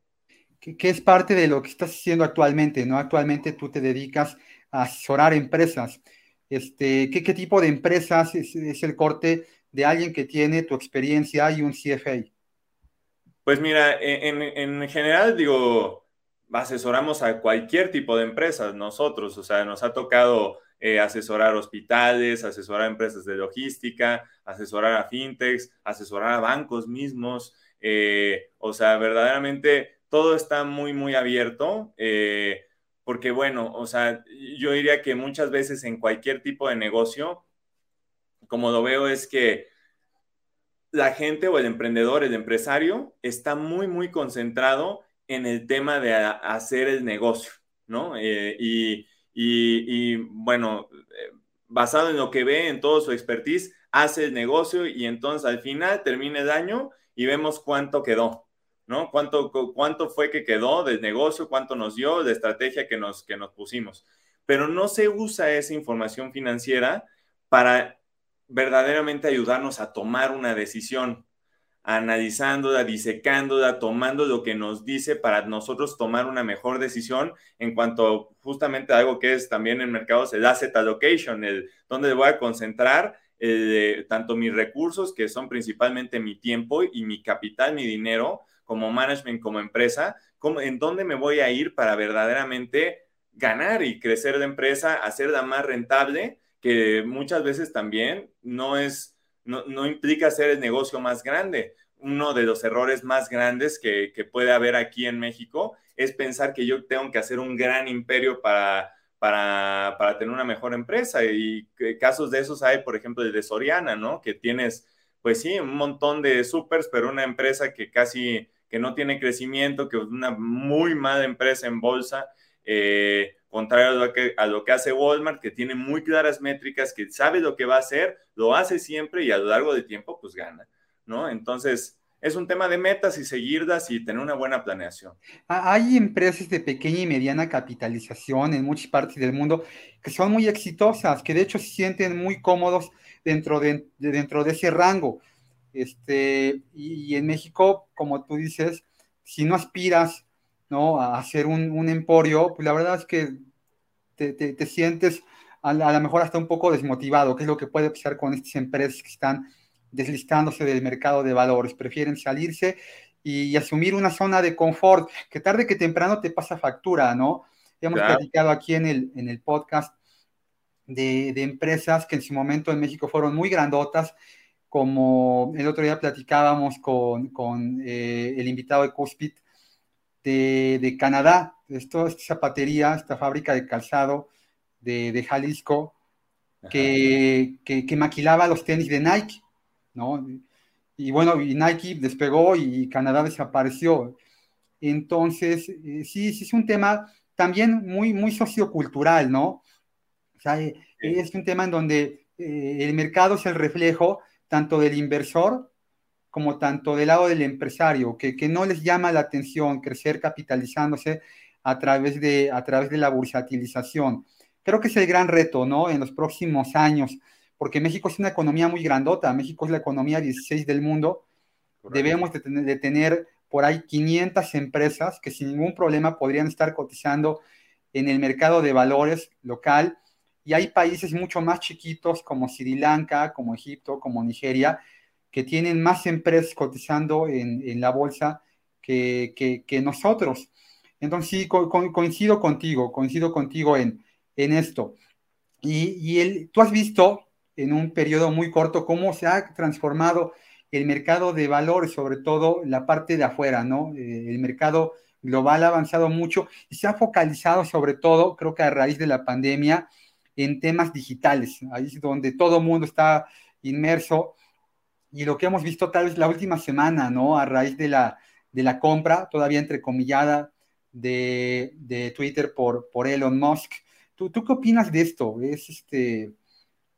que, es parte de lo que estás haciendo actualmente, ¿no? Actualmente tú te dedicas a asesorar empresas. Este, ¿qué, tipo de empresas es, el corte de alguien que tiene tu experiencia y un CFA? Pues mira, en, en general digo, asesoramos a cualquier tipo de empresas nosotros, o sea, nos ha tocado eh, asesorar hospitales, asesorar empresas de logística, asesorar a fintechs, asesorar a bancos mismos, eh, o sea, verdaderamente todo está muy, muy abierto. Eh, porque bueno, o sea, yo diría que muchas veces en cualquier tipo de negocio, como lo veo es que la gente o el emprendedor, el empresario, está muy, muy concentrado en el tema de hacer el negocio, ¿no? Eh, y, bueno, eh, basado en lo que ve, en todo su expertise, hace el negocio y entonces al final termina el año y vemos cuánto quedó, ¿no? Cuánto, cuánto fue que quedó del negocio, cuánto nos dio, de estrategia que nos, que nos pusimos. Pero no se usa esa información financiera para verdaderamente ayudarnos a tomar una decisión analizándola, disecándola, tomando lo que nos dice para nosotros tomar una mejor decisión en cuanto justamente a algo que es también en mercados el asset allocation, el donde voy a concentrar eh, tanto mis recursos, que son principalmente mi tiempo y mi capital, mi dinero, como management, como empresa, como, en dónde me voy a ir para verdaderamente ganar y crecer la empresa, hacerla más rentable, que muchas veces también no es no, implica hacer el negocio más grande. Uno de los errores más grandes que, puede haber aquí en México es pensar que yo tengo que hacer un gran imperio para, para, tener una mejor empresa. Y casos de esos hay, por ejemplo, el de Soriana, ¿no? Que tienes, pues sí, un montón de supers, pero una empresa que casi, que no tiene crecimiento, que es una muy mala empresa en bolsa. Eh, contrario a lo, que, hace Walmart, que tiene muy claras métricas, que sabe lo que va a hacer, lo hace siempre y a lo largo del tiempo, pues gana, ¿no? Entonces, es un tema de metas y seguirlas y tener una buena planeación. Hay empresas de pequeña y mediana capitalización en muchas partes del mundo que son muy exitosas, que de hecho se sienten muy cómodos dentro de, dentro de ese rango. Este, y, en México, como tú dices, si no aspiras ¿no? a hacer un, un emporio, pues la verdad es que te, te, sientes a, lo mejor hasta un poco desmotivado, que es lo que puede pasar con estas empresas que están deslistándose del mercado de valores, prefieren salirse y, asumir una zona de confort, que tarde que temprano te pasa factura, ¿no? Hemos platicado aquí en el, en el podcast de, de, empresas que en su momento en México fueron muy grandotas, como el otro día platicábamos con, con eh, el invitado de Cuspit, de, Canadá, esto, esta zapatería, esta fábrica de calzado de, Jalisco, que, que, maquilaba los tenis de Nike, ¿no? Y bueno, y Nike despegó y Canadá desapareció. Entonces, eh, sí, sí es un tema también muy, muy sociocultural, ¿no? O sea, eh, es un tema en donde eh, el mercado es el reflejo tanto del inversor como tanto del lado del empresario, que, que no les llama la atención crecer capitalizándose a través, de, a través de la bursatilización. Creo que es el gran reto, ¿no? En los próximos años, porque México es una economía muy grandota, México es la economía 16 del mundo, debemos de tener, de tener por ahí 500 empresas que sin ningún problema podrían estar cotizando en el mercado de valores local, y hay países mucho más chiquitos como Sri Lanka, como Egipto, como Nigeria, que tienen más empresas cotizando en, la bolsa que, nosotros. Entonces, sí, coincido contigo, coincido contigo en, en esto. Y, el, tú has visto en un periodo muy corto cómo se ha transformado el mercado de valores, sobre todo la parte de afuera, ¿no? Eh, el mercado global ha avanzado mucho y se ha focalizado sobre todo, creo que a raíz de la pandemia, en temas digitales. Ahí es donde todo el mundo está inmerso y lo que hemos visto tal vez la última semana, ¿no? A raíz de la, de la compra, todavía entrecomillada, de, de Twitter por, por Elon Musk. ¿Tú, ¿Tú, qué opinas de esto? ¿Es, este,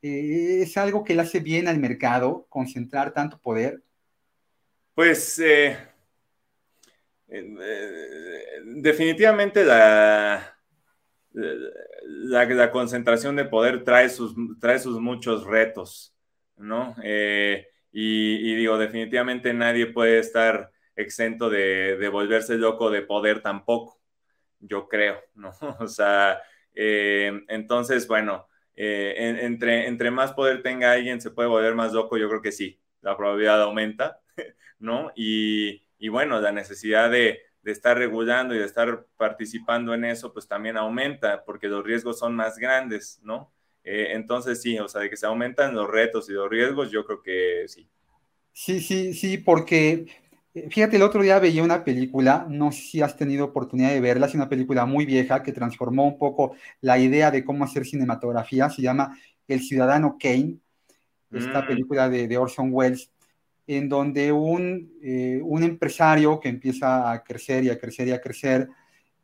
eh, ¿Es algo que le hace bien al mercado concentrar tanto poder? Pues eh, eh, definitivamente la, la, la, concentración de poder trae sus, trae sus muchos retos, ¿no? Y, digo, definitivamente nadie puede estar exento de, volverse loco de poder tampoco, yo creo, ¿no? O sea, eh, entonces, bueno, eh, entre, entre más poder tenga alguien, se puede volver más loco, yo creo que sí, la probabilidad aumenta, ¿no? Y, bueno, la necesidad de, estar regulando y de estar participando en eso, pues también aumenta, porque los riesgos son más grandes, ¿no? Eh, entonces sí, o sea, de que se aumentan los retos y los riesgos, yo creo que sí. Sí, sí, sí, porque eh, fíjate, el otro día veía una película, no sé si has tenido oportunidad de verla, es una película muy vieja que transformó un poco la idea de cómo hacer cinematografía, se llama El Ciudadano Kane, esta mm. película de, Orson Welles, en donde un, eh, un empresario que empieza a crecer y a crecer y a crecer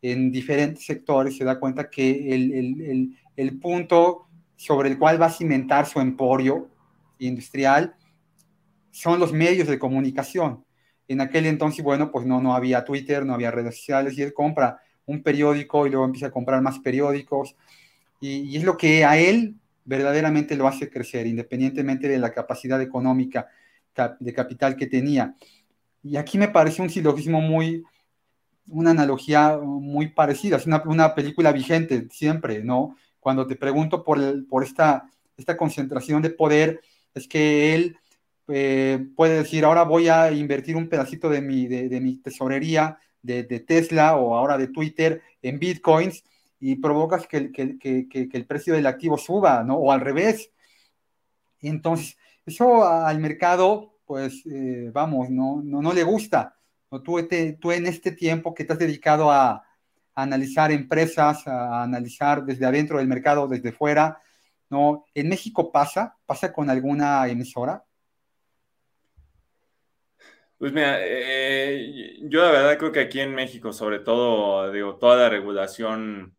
en diferentes sectores se da cuenta que el, el, el punto sobre el cual va a cimentar su emporio industrial son los medios de comunicación. En aquel entonces, bueno, pues no, no había Twitter, no había redes sociales y él compra un periódico y luego empieza a comprar más periódicos. Y, es lo que a él verdaderamente lo hace crecer, independientemente de la capacidad económica de capital que tenía. Y aquí me parece un silogismo muy, una analogía muy parecida, es una, una película vigente siempre, ¿no? Cuando te pregunto por, por esta, esta concentración de poder, es que él eh, puede decir, ahora voy a invertir un pedacito de mi, de, mi tesorería de, Tesla o ahora de Twitter en bitcoins y provocas que, el precio del activo suba, ¿no? O al revés. Entonces, eso al mercado, pues, eh, vamos, no, no, no, le gusta. Tú, tú en este tiempo que te has dedicado a, a, analizar empresas, a analizar desde adentro del mercado, desde fuera, ¿no? ¿En México pasa? ¿Pasa con alguna emisora? Pues mira, eh, yo la verdad creo que aquí en México, sobre todo, digo, toda la regulación,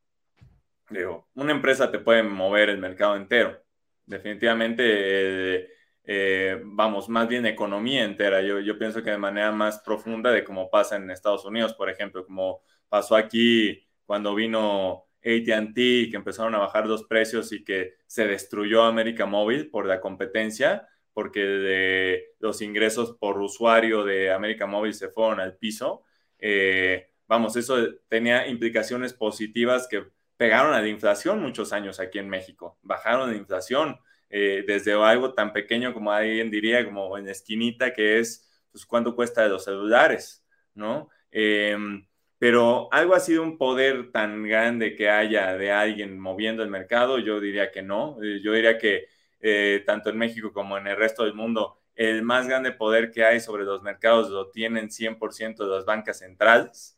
digo, una empresa te puede mover el mercado entero. Definitivamente, eh, eh, vamos, más bien economía entera. Yo, yo pienso que de manera más profunda de cómo pasa en Estados Unidos, por ejemplo, como pasó aquí cuando vino ATT, que empezaron a bajar los precios y que se destruyó América Móvil por la competencia porque los ingresos por usuario de América Móvil se fueron al piso. Eh, vamos, eso tenía implicaciones positivas que pegaron a la inflación muchos años aquí en México, bajaron la inflación eh, desde algo tan pequeño como alguien diría, como en esquinita, que es, pues, cuánto cuesta de los celulares, ¿no? Em, pero algo ha sido un poder tan grande que haya de alguien moviendo el mercado, yo diría que no, eh, yo diría que eh, tanto en México como en el resto del mundo, el más grande poder que hay sobre los mercados lo tienen 100% de las bancas centrales.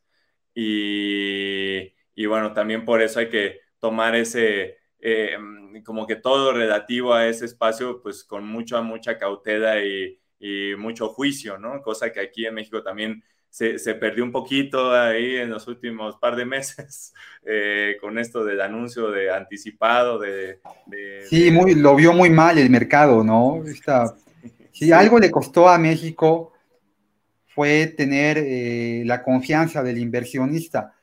Y, bueno, también por eso hay que tomar ese, eh, como que todo relativo a ese espacio, pues con mucha, mucha cautela y, y mucho juicio, ¿no? Cosa que aquí en México también se, perdió un poquito ahí en los últimos par de meses eh, con esto del anuncio de anticipado de... sí, Muy, lo vio muy mal el mercado, ¿no? si algo le costó a México fue tener eh, la confianza del inversionista.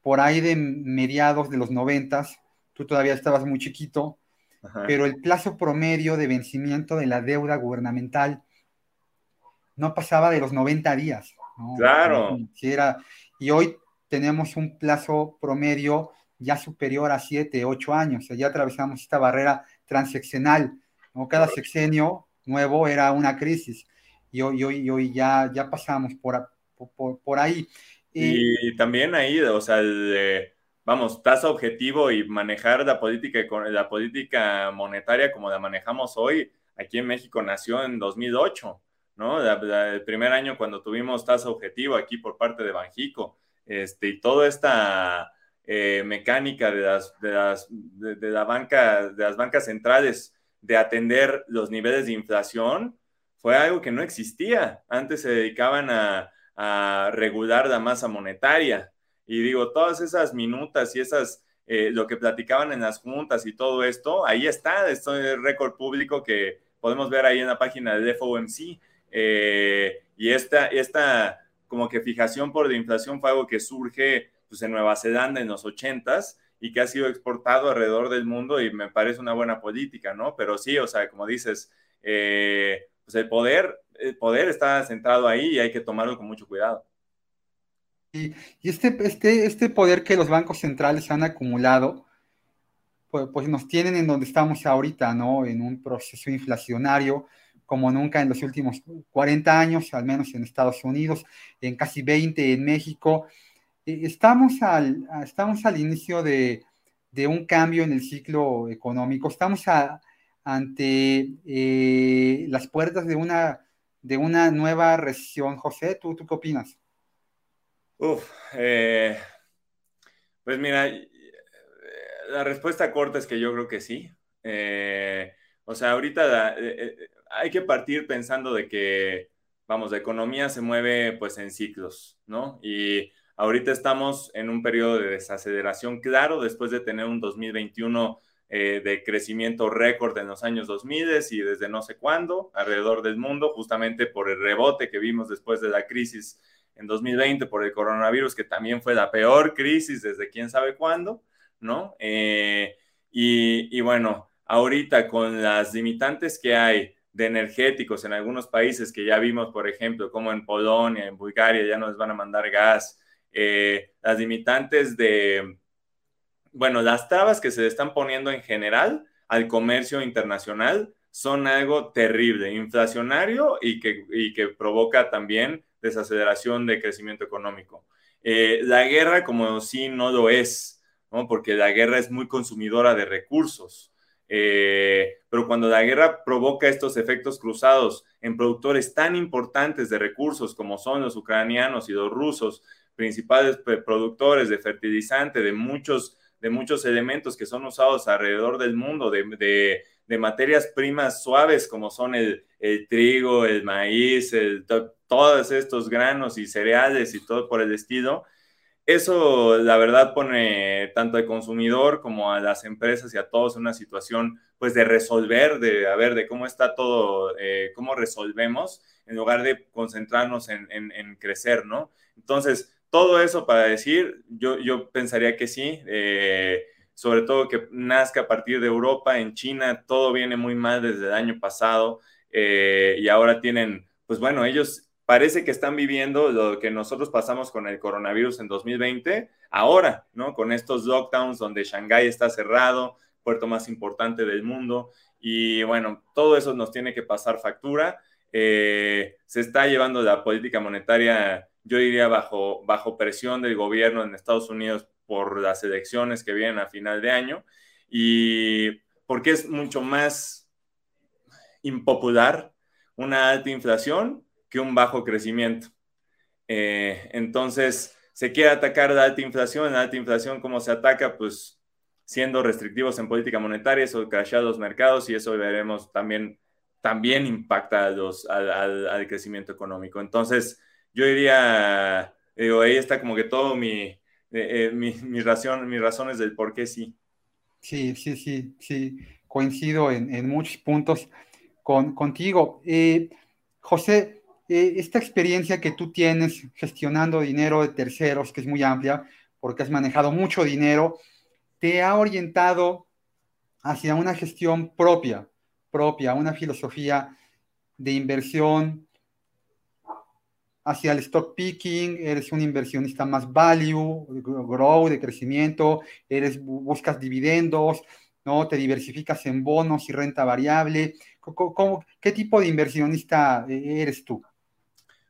Por ahí de mediados de los noventas, tú todavía estabas muy chiquito, pero el plazo promedio de vencimiento de la deuda gubernamental no pasaba de los 90 días. Claro. y hoy tenemos un plazo promedio ya superior a 7, 8 años. O sea, ya atravesamos esta barrera transeccional. ¿no? Cada sexenio nuevo era una crisis. Y hoy, hoy, hoy ya, ya pasamos por, por, ahí. Y, también ahí, o sea, vamos, tasa objetivo y manejar la política, la política monetaria como la manejamos hoy, aquí en México nació en 2008. ¿no? el primer año cuando tuvimos tasa objetivo aquí por parte de Banjico, este, y toda esta eh, mecánica de las, de, las, de, la banca, de las bancas centrales de atender los niveles de inflación, fue algo que no existía. Antes se dedicaban a, regular la masa monetaria. Y digo, todas esas minutas y esas, eh, lo que platicaban en las juntas y todo esto, ahí está, esto es récord público que podemos ver ahí en la página del FOMC. Eh, y esta, esta como que fijación por la inflación fue algo que surge pues, en Nueva Zelanda en los 80s y que ha sido exportado alrededor del mundo y me parece una buena política, ¿no? Pero sí, o sea, como dices, eh, pues el poder el poder está centrado ahí y hay que tomarlo con mucho cuidado. Y, este, este, este poder que los bancos centrales han acumulado, pues, pues, nos tienen en donde estamos ahorita, ¿no? En un proceso inflacionario como nunca en los últimos 40 años, al menos en Estados Unidos, en casi 20 en México. Eh, estamos al, estamos al inicio de, de un cambio en el ciclo económico, estamos ante eh, las puertas de una, de una nueva recesión. José, ¿tú, tú qué opinas? Uf, eh, pues mira, la respuesta corta es que yo creo que sí. Eh, o sea, ahorita hay que partir pensando de que, vamos, la economía se mueve pues en ciclos, ¿no? Y Ahorita estamos en un periodo de desaceleración claro después de tener un 2021 eh, de crecimiento récord en los años 2000 y desde no sé cuándo alrededor del mundo, justamente por el rebote que vimos después de la crisis en 2020 por el coronavirus, que también fue la peor crisis desde quién sabe cuándo, ¿no? Eh, y, y bueno, ahorita con las limitantes que hay de energéticos en algunos países que ya vimos, por ejemplo, como en Polonia, en Bulgaria, ya nos van a mandar gas, eh, las limitantes de, bueno, las trabas que se están poniendo en general al comercio internacional son algo terrible, inflacionario y que, que provoca también desaceleración de crecimiento económico. Eh, la guerra como sí no lo es, porque la guerra es muy consumidora de recursos. Eh, pero cuando la guerra provoca estos efectos cruzados en productores tan importantes de recursos como son los ucranianos y los rusos, principales productores de fertilizante, de muchos, de muchos elementos que son usados alrededor del mundo, de, materias primas suaves como son el, trigo, el maíz, todos estos granos y cereales y todo por el estilo. Eso, la verdad, pone tanto al consumidor como a las empresas y a todos en una situación, pues, de resolver, de a ver, de cómo está todo, eh, cómo resolvemos, en lugar de concentrarnos en, en crecer, ¿no? Entonces, todo eso para decir, yo, yo pensaría que sí, eh, sobre todo que nazca a partir de Europa, en China, todo viene muy mal desde el año pasado eh, y ahora tienen, pues bueno, ellos parece que están viviendo lo que nosotros pasamos con el coronavirus en 2020, ahora, ¿no? Con estos lockdowns donde Shanghái está cerrado, puerto más importante del mundo, y bueno, todo eso nos tiene que pasar factura. Eh, se está llevando la política monetaria yo diría bajo, bajo presión del gobierno en Estados Unidos por las elecciones que vienen a final de año y porque es mucho más impopular una alta inflación que un bajo crecimiento. Eh, entonces, se quiere atacar la alta inflación, la alta inflación, ¿cómo se ataca? Pues siendo restrictivos en política monetaria, eso crashea los mercados y eso veremos también, también impacta los, al, al crecimiento económico. Entonces, yo diría, digo, ahí está como que todo mi, eh, eh, mi, mis razones del por qué sí. Sí, sí, sí, sí, coincido en, muchos puntos con, contigo. Eh, José, esta experiencia que tú tienes gestionando dinero de terceros, que es muy amplia, porque has manejado mucho dinero, te ha orientado hacia una gestión propia, propia, una filosofía de inversión, hacia el stock picking, eres un inversionista más value, grow, de crecimiento, eres, buscas dividendos, ¿no? Te diversificas en bonos y renta variable. qué tipo de inversionista eh, eres tú?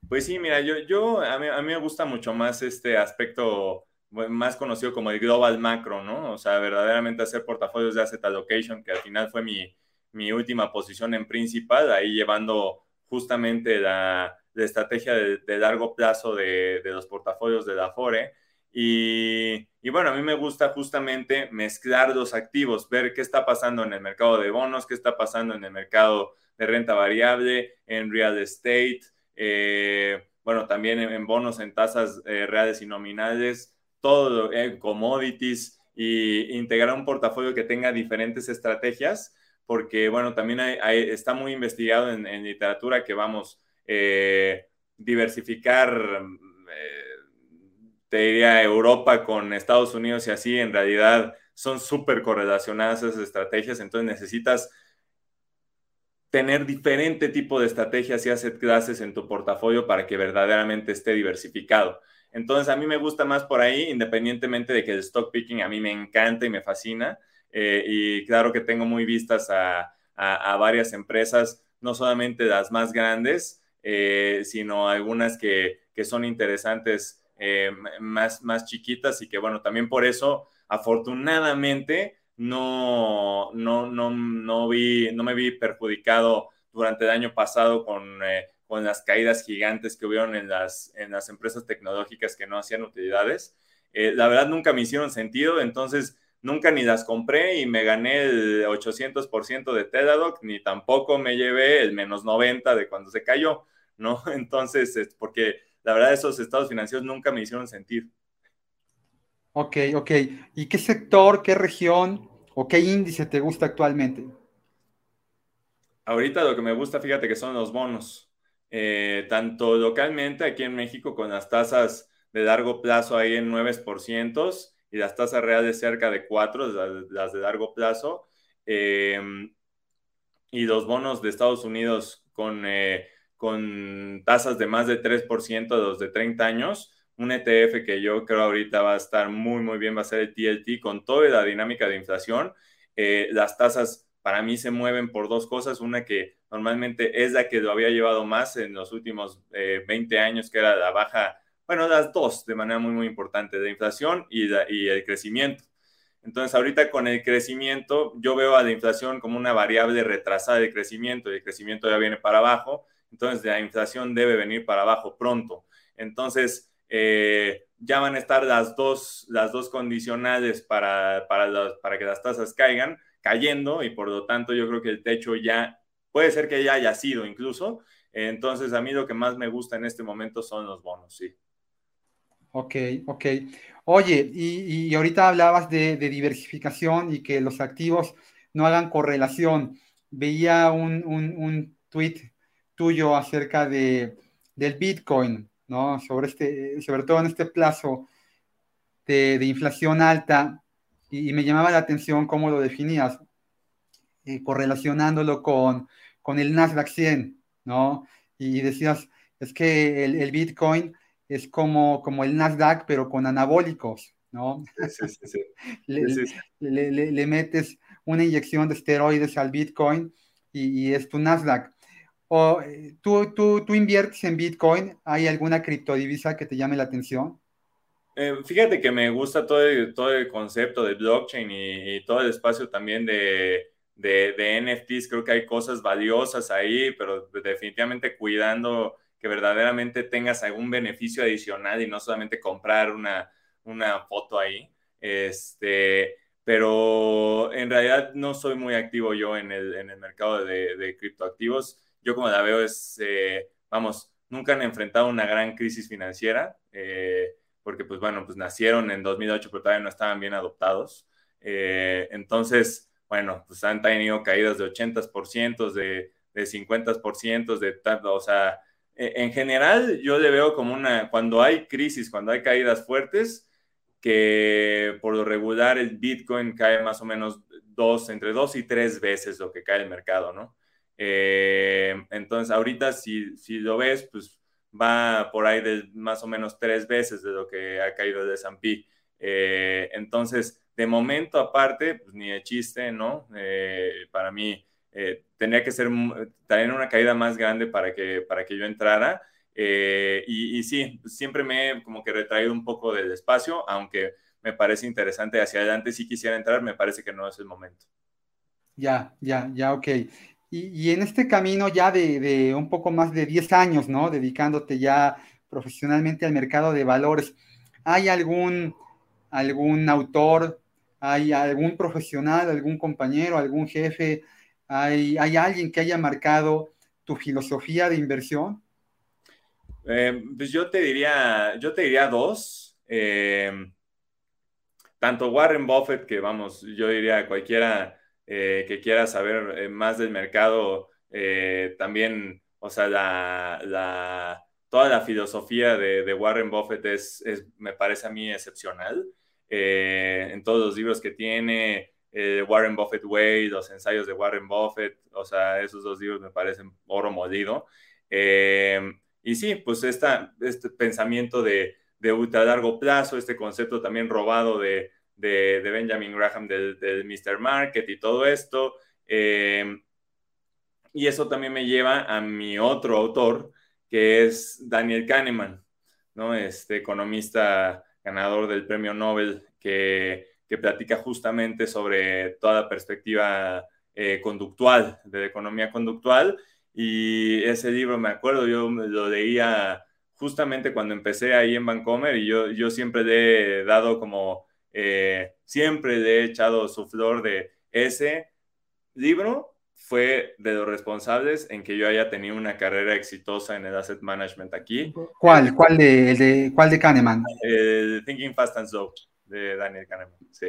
Pues sí, mira, yo, yo a, mí, me gusta mucho más este aspecto más conocido como el global macro, ¿no? O sea, verdaderamente hacer portafolios de asset allocation, que al final fue mi, mi última posición en principal, ahí llevando justamente la, de estrategia de, largo plazo de, los portafolios de la Afore. Y, y, bueno, a mí me gusta justamente mezclar los activos, ver qué está pasando en el mercado de bonos, qué está pasando en el mercado de renta variable, en real estate, eh, bueno, también en, bonos en tasas eh, reales y nominales, todo en eh, commodities y integrar un portafolio que tenga diferentes estrategias, porque bueno, también está muy investigado en, en literatura que vamos, eh, diversificar, eh, te diría, Europa con Estados Unidos y así, en realidad son súper correlacionadas esas estrategias, entonces necesitas tener diferente tipo de estrategias y asset classes en tu portafolio para que verdaderamente esté diversificado. Entonces, a mí me gusta más por ahí, independientemente de que el stock picking a mí me encanta y me fascina. Eh, y claro que tengo muy vistas a, varias empresas, no solamente las más grandes, eh, sino algunas que, son interesantes, eh, más, más chiquitas y que, bueno, también por eso, afortunadamente, no, no, no, no, vi, no me vi perjudicado durante el año pasado con, eh, con las caídas gigantes que hubieron en las, en las empresas tecnológicas que no hacían utilidades. Eh, la verdad nunca me hicieron sentido, entonces nunca ni las compré y me gané el 800% de Teladoc, ni tampoco me llevé el menos 90 de cuando se cayó, ¿no? Entonces, porque la verdad esos estados financieros nunca me hicieron sentido. Ok, ok. ¿Y qué sector, qué región o qué índice te gusta actualmente? Ahorita lo que me gusta, fíjate que son los bonos. Eh, tanto localmente aquí en México con las tasas de largo plazo ahí en 9% y las tasas reales cerca de 4, las, de largo plazo. Eh, y los bonos de Estados Unidos con, eh, con tasas de más de 3% de los de 30 años un ETF que yo creo ahorita va a estar muy, muy bien, va a ser el TLT con toda la dinámica de inflación. Eh, las tasas para mí se mueven por dos cosas. Una que normalmente es la que lo había llevado más en los últimos 20 eh, años, que era la baja, bueno, las dos de manera muy, muy importante, de inflación y, y el crecimiento. Entonces, ahorita con el crecimiento, yo veo a la inflación como una variable retrasada de crecimiento y el crecimiento ya viene para abajo. Entonces, la inflación debe venir para abajo pronto. Entonces, eh, ya van a estar las dos, las dos condicionales para, para, para que las tasas caigan, cayendo, y por lo tanto yo creo que el techo ya puede ser que ya haya sido incluso. Entonces, a mí lo que más me gusta en este momento son los bonos, sí. Ok, ok. Oye, y, ahorita hablabas de, diversificación y que los activos no hagan correlación. Veía un, un, un tweet tuyo acerca de, del Bitcoin. ¿no? Sobre, este, sobre todo en este plazo de, inflación alta, y, me llamaba la atención cómo lo definías, eh, correlacionándolo con, con el Nasdaq 100, ¿no? Y decías, es que el, Bitcoin es como, como el Nasdaq, pero con anabólicos, ¿no? le, metes una inyección de esteroides al Bitcoin y, y es tu Nasdaq. O, eh, ¿tú, tú, tú inviertes en Bitcoin? ¿Hay alguna criptodivisa que te llame la atención? Eh, fíjate que me gusta todo el, todo el concepto de blockchain y, todo el espacio también de, de, de, NFTs. Creo que hay cosas valiosas ahí, pero definitivamente cuidando que verdaderamente tengas algún beneficio adicional y no solamente comprar una, una foto ahí. Este, pero en realidad no soy muy activo yo en el, en el mercado de, de criptoactivos yo como la veo es, eh, vamos, nunca han enfrentado una gran crisis financiera, eh, porque pues bueno, pues nacieron en 2008, pero todavía no estaban bien adoptados. Eh, entonces, bueno, pues han tenido caídas de 80%, de, de 50%, de tanto, o sea, e, en general yo le veo como una, cuando hay crisis, cuando hay caídas fuertes, que por lo regular el Bitcoin cae más o menos dos, entre dos y tres veces lo que cae el mercado, ¿no? Eh, entonces, ahorita si, si lo ves, pues va por ahí de más o menos tres veces de lo que ha caído el S&P. Eh, entonces, de momento aparte, pues ni de chiste, ¿no? Eh, para mí tendría que ser tener una caída más grande para que, para que yo entrara. y, y, sí, siempre me he como que retraído un poco del espacio, aunque me parece interesante hacia adelante. Si quisiera entrar, me parece que no es el momento. Ya, ya, ya, ok. Y, en este camino ya de, un poco más de 10 años, ¿no? Dedicándote ya profesionalmente al mercado de valores, ¿hay algún, algún autor, hay algún profesional, algún compañero, algún jefe, hay, hay alguien que haya marcado tu filosofía de inversión? Eh, pues yo te diría, yo te diría dos. Eh, tanto Warren Buffett, que vamos, yo diría cualquiera eh, que quiera saber eh, más del mercado, eh, también, o sea, la, toda la filosofía de, Warren Buffett es, me parece a mí excepcional. en todos los libros que tiene, eh, Warren Buffett Way, los ensayos de Warren Buffett, o sea, esos dos libros me parecen oro molido. Eh, y sí, pues esta, este pensamiento de, de ultra largo plazo, este concepto también robado de, de, Benjamin Graham del, Mr. Market y todo esto. Eh, y eso también me lleva a mi otro autor, que es Daniel Kahneman, ¿no? Este economista ganador del premio Nobel que que platica justamente sobre toda la perspectiva eh, conductual, de economía conductual. Y ese libro, me acuerdo, yo lo leía justamente cuando empecé ahí en Vancomer y yo, yo siempre le he dado como, eh, siempre le he echado su flor de ese libro fue de los responsables en que yo haya tenido una carrera exitosa en el asset management aquí. ¿Cuál? ¿Cuál de, de, ¿cuál de Kahneman? El Thinking Fast and Slow de Daniel Kahneman, sí.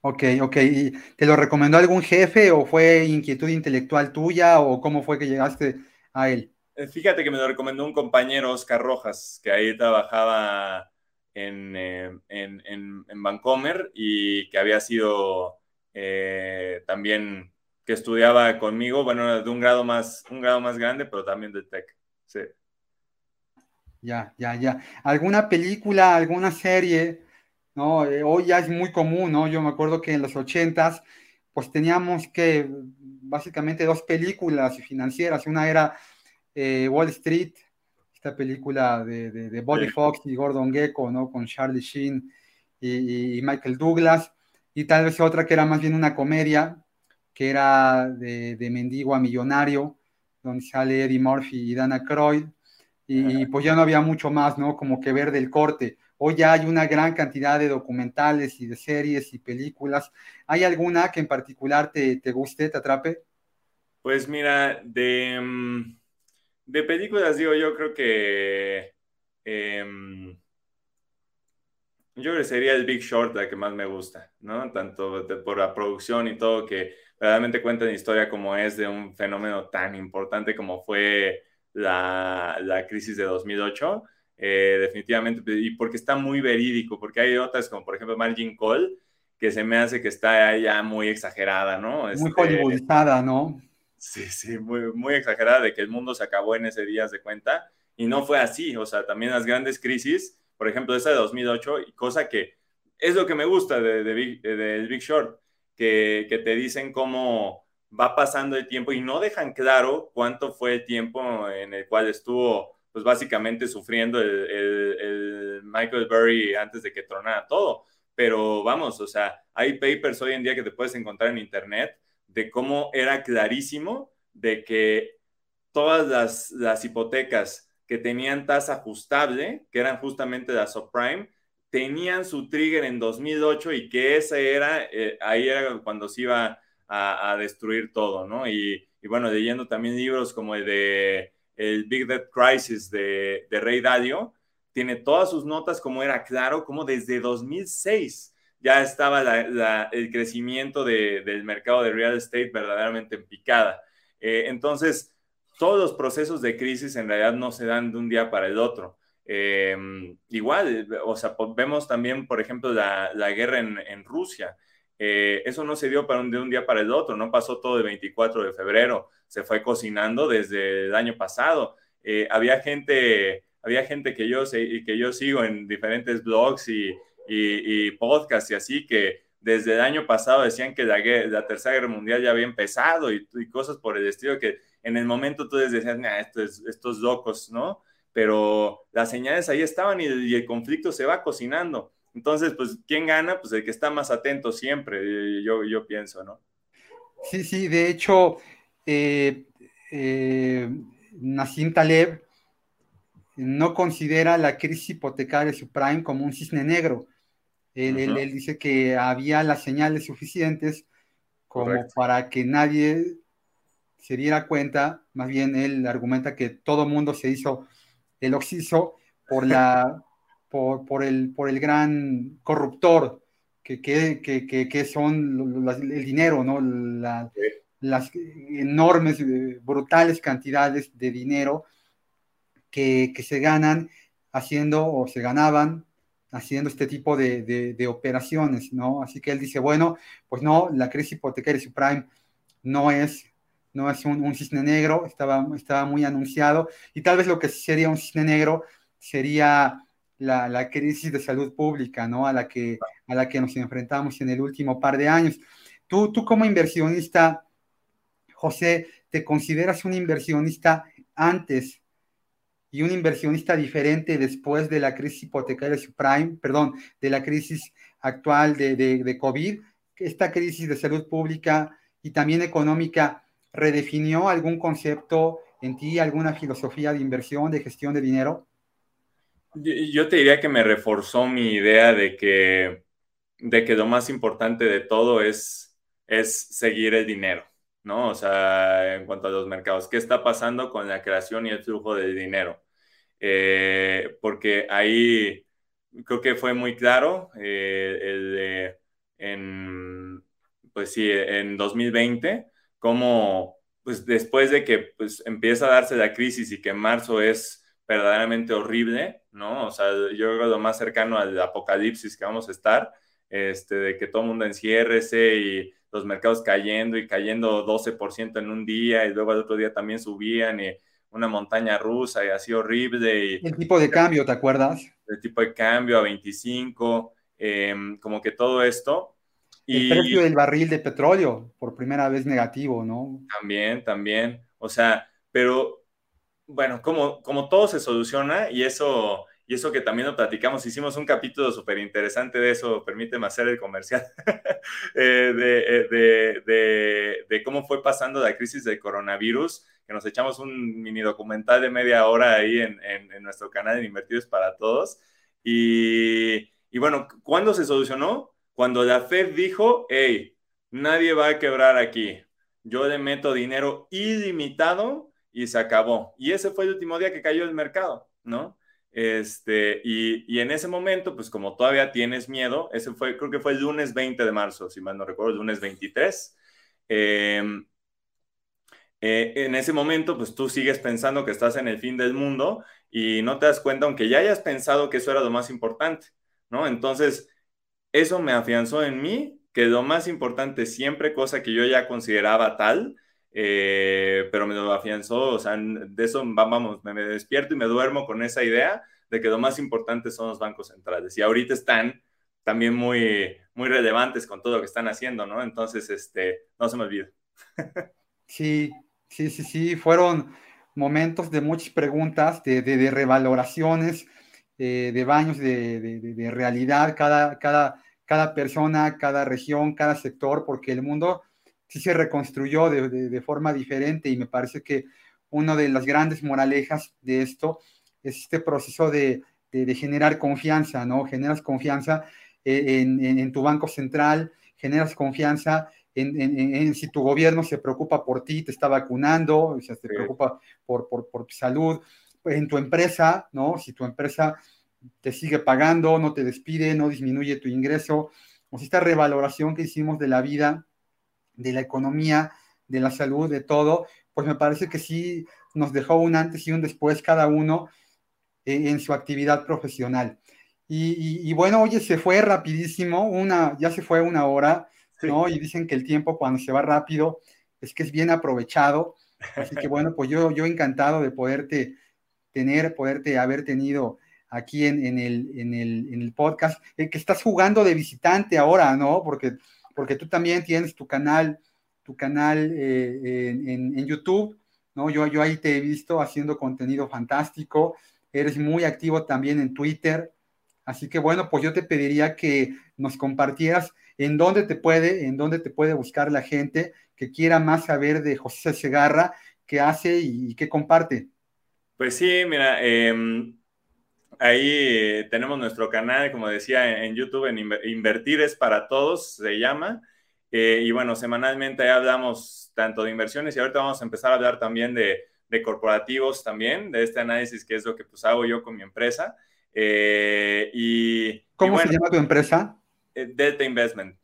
Ok, ok. ¿Y ¿Te lo recomendó algún jefe o fue inquietud intelectual tuya o cómo fue que llegaste a él? Eh, fíjate que me lo recomendó un compañero, Oscar Rojas, que ahí trabajaba en, eh, en, en, en Vancomer y que había sido eh, también, que estudiaba conmigo, bueno, de un grado más, un grado más grande, pero también de tech. Sí. Ya, ya, ya. ¿Alguna película, alguna serie? ¿no? Eh, hoy ya es muy común, ¿no? Yo me acuerdo que en los ochentas, pues teníamos que básicamente dos películas financieras. Una era eh, Wall Street, esta película de, de, Bobby Fox y Gordon Gecko, ¿no? Con Charlie Sheen y, Michael Douglas. Y tal vez otra que era más bien una comedia, que era de, de Mendigo a Millonario, donde sale Eddie Murphy y Dana Croyd. Y, y pues ya no había mucho más, ¿no? Como que ver del corte. Hoy ya hay una gran cantidad de documentales y de series y películas. ¿Hay alguna que en particular te, te guste, te atrape? Pues mira, de, mm, de películas digo, yo creo que em, yo creo que sería el Big Short la que más me gusta, ¿no? Tanto por la producción y todo, que realmente cuenta la historia como es de un fenómeno tan importante como fue la, la crisis de 2008 eh, definitivamente, y porque está muy verídico, porque hay otras como por ejemplo Margin Call, que se me hace que está ya muy exagerada, ¿no? Muy este, hollywoodizada, ¿no? Sí, sí, muy, muy exagerada de que el mundo se acabó en ese día de cuenta, y no fue así, o sea, también las grandes crisis, por ejemplo, esa de 2008, y cosa que es lo que me gusta de, de Big, del Big Short, que, que te dicen cómo va pasando el tiempo y no dejan claro cuánto fue el tiempo en el cual estuvo pues básicamente sufriendo el, Michael Burry antes de que tronara todo. Pero vamos, o sea, hay papers hoy en día que te puedes encontrar en internet de cómo era clarísimo de que todas las, las hipotecas que tenían tasa ajustable, que eran justamente las subprime, tenían su trigger en 2008 y que ese era, eh, ahí era cuando se iba a, destruir todo, ¿no? Y, y, bueno, leyendo también libros como el de el Big Debt Crisis de, de Ray Dalio, tiene todas sus notas como era claro, como desde 2006 ya estaba el crecimiento del mercado de real estate verdaderamente en picada. Eh, entonces, todos los procesos de crisis en realidad no se dan de un día para el otro. Em, igual, o sea, vemos también, por ejemplo, la, guerra en, Rusia. Eh, eso no se dio para de un día para el otro, no pasó todo el 24 de febrero, se fue cocinando desde el año pasado. Eh, había gente, había gente que yo, que yo sigo en diferentes blogs y, y, podcasts y así que desde el año pasado decían que la, Tercera Guerra Mundial ya había empezado y, cosas por el estilo que en el momento tú decías, estos, estos locos, ¿no? Pero las señales ahí estaban y el conflicto se va cocinando. Entonces, pues, ¿quién gana? Pues el que está más atento siempre, yo, yo pienso, ¿no? Sí, sí, de hecho, eh, eh, Taleb no considera la crisis hipotecaria subprime como un cisne negro. Él, dice que había las señales suficientes como para que nadie se diera cuenta, más bien él argumenta que todo mundo se hizo el oxiso por la por, el, por el gran corruptor que, que, son el dinero, ¿no? Las enormes, eh, brutales cantidades de dinero que, se ganan haciendo o se ganaban haciendo este tipo de, operaciones, ¿no? Así que él dice, bueno, pues no, la crisis hipotecaria subprime no es, no es un, cisne negro, estaba, estaba muy anunciado, y tal vez lo que sería un cisne negro sería la, crisis de salud pública, ¿no? A la, que, a la que nos enfrentamos en el último par de años. Tú, tú como inversionista, José, ¿te consideras un inversionista antes y un inversionista diferente después de la crisis hipotecaria subprime, perdón, de la crisis actual de, COVID? Esta crisis de salud pública y también económica redefinió algún concepto en ti, alguna filosofía de inversión, de gestión de dinero? Yo te diría que me reforzó mi idea de que, de que lo más importante de todo es, es seguir el dinero, ¿no? O sea, en cuanto a los mercados, ¿qué está pasando con la creación y el flujo de dinero? Eh, porque ahí creo que fue muy claro eh, el, en, pues sí, en 2020, como pues después de que pues, empieza a darse la crisis y que marzo es verdaderamente horrible, ¿no? O sea, yo creo lo más cercano al apocalipsis que vamos a estar, este, de que todo el mundo enciérrese y los mercados cayendo y cayendo 12% en un día y luego al otro día también subían y una montaña rusa y así horrible. Y, el tipo de cambio, ¿te acuerdas? El tipo de cambio a 25, em, como que todo esto. El precio del barril de petróleo, por primera vez negativo, ¿no? También, también. O sea, pero bueno, como, como todo se soluciona y eso, y eso que también lo platicamos, hicimos un capítulo súper interesante de eso, permíteme hacer el comercial, eh, eh, de, de, de, cómo fue pasando la crisis del coronavirus, que nos echamos un mini documental de media hora ahí en, en, nuestro canal de Invertidos para Todos. Y, y bueno, ¿cuándo se solucionó? Cuando la Fed dijo, hey, nadie va a quebrar aquí, yo le meto dinero ilimitado y se acabó. Y ese fue el último día que cayó el mercado, ¿no? Este, y, y, en ese momento, pues como todavía tienes miedo, ese fue, creo que fue el lunes 20 de marzo, si mal no recuerdo, el lunes 23. Em, eh, en ese momento, pues tú sigues pensando que estás en el fin del mundo y no te das cuenta, aunque ya hayas pensado que eso era lo más importante, ¿no? Entonces, eso me afianzó en mí que lo más importante siempre, cosa que yo ya consideraba tal, eh, pero me lo afianzó, o sea, de eso vamos, me, despierto y me duermo con esa idea de que lo más importante son los bancos centrales y ahorita están también muy, muy relevantes con todo lo que están haciendo, ¿no? Entonces, este, no se me olvide. Sí, sí, sí, sí, fueron momentos de muchas preguntas, de, de, revaloraciones, eh, de baños de, de, realidad, cada, cada, cada persona, cada región, cada sector, porque el mundo sí se reconstruyó de, forma diferente y me parece que una de las grandes moralejas de esto es este proceso de, generar confianza, ¿no? Generas confianza en, tu banco central, generas confianza en, si tu gobierno se preocupa por ti, te está vacunando, o sea, se preocupa por, por, tu salud, en tu empresa, ¿no? Si tu empresa te sigue pagando, no te despide, no disminuye tu ingreso, o sea, esta revaloración que hicimos de la vida de la economía, de la salud, de todo, pues me parece que sí nos dejó un antes y un después cada uno en, su actividad profesional. Y, bueno, oye, se fue rapidísimo, una, ya se fue una hora, ¿no? Y dicen que el tiempo cuando se va rápido es que es bien aprovechado. Así que bueno, pues yo, yo encantado de poderte tener, poderte haber tenido aquí en, en, el, en, el, en el podcast, el que estás jugando de visitante ahora, ¿no? Porque porque tú también tienes tu canal, tu canal eh, en, YouTube, ¿no? Yo, yo ahí te he visto haciendo contenido fantástico, eres muy activo también en Twitter, así que bueno, pues yo te pediría que nos compartieras en dónde te puede, en dónde te puede buscar la gente que quiera más saber de José Segarra, qué hace y, qué comparte. Pues sí, mira, eh, ahí eh, tenemos nuestro canal, como decía, en YouTube, en Invertir es para todos, se llama. Eh, y bueno, semanalmente ahí hablamos tanto de inversiones y ahorita vamos a empezar a hablar también de, corporativos también, de este análisis que es lo que pues hago yo con mi empresa. Eh, y, ¿Cómo se llama tu empresa? Delta Investment.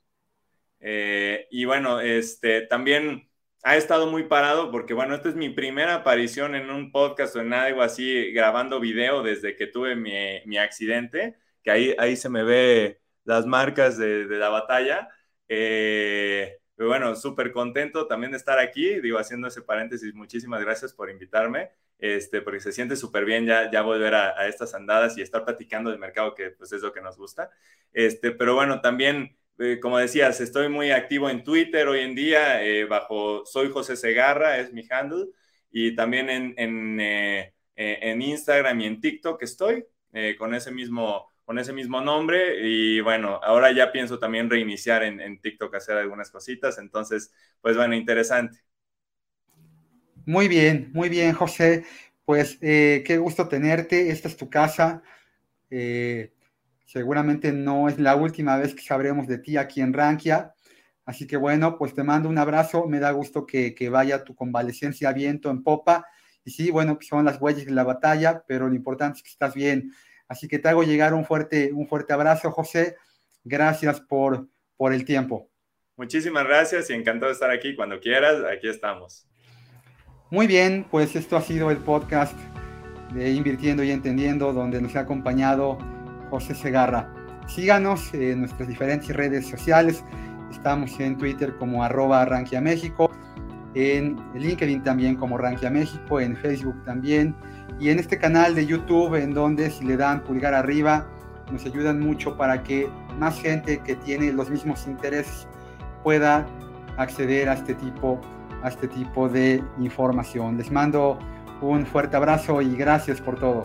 y bueno, este, también ha estado muy parado porque, bueno, esta es mi primera aparición en un podcast o en algo así, grabando video desde que tuve mi, mi accidente, que ahí, ahí se me ve las marcas de, de la batalla. Eh, pero bueno, súper contento también de estar aquí, digo, haciendo ese paréntesis, muchísimas gracias por invitarme, este, porque se siente súper bien ya, ya volver a, a, estas andadas y estar platicando del mercado, que pues es lo que nos gusta. Este, pero bueno, también, eh, como decías, estoy muy activo en Twitter hoy en día, eh, bajo Soy José Segarra, es mi handle, y también en, en, eh, en Instagram y en TikTok estoy con ese mismo con ese mismo nombre y bueno, ahora ya pienso también reiniciar en, en TikTok, hacer algunas cositas, entonces, pues bueno, interesante. Muy bien, muy bien, José. Pues qué gusto tenerte, esta es tu casa. Seguramente no es la última vez que sabremos de ti aquí en Rankia. Así que bueno, pues te mando un abrazo, me da gusto que, que vaya tu convalecencia viento en popa. Y sí, bueno, son las huellas de la batalla, pero lo importante es que estás bien. Así que te hago llegar un fuerte, un fuerte abrazo, José. Gracias por, por el tiempo. Muchísimas gracias y encantado de estar aquí. Cuando quieras, aquí estamos. Muy bien, pues esto ha sido el podcast de Invirtiendo y Entendiendo, donde nos ha acompañado José Segarra. Síganos en nuestras diferentes redes sociales. Estamos en Twitter como arroba Rankia México, en LinkedIn también como Rankia México, en Facebook también y en este canal de YouTube en donde si le dan pulgar arriba nos ayudan mucho para que más gente que tiene los mismos intereses pueda acceder a este tipo a este tipo de información. Les mando un fuerte abrazo y gracias por todo.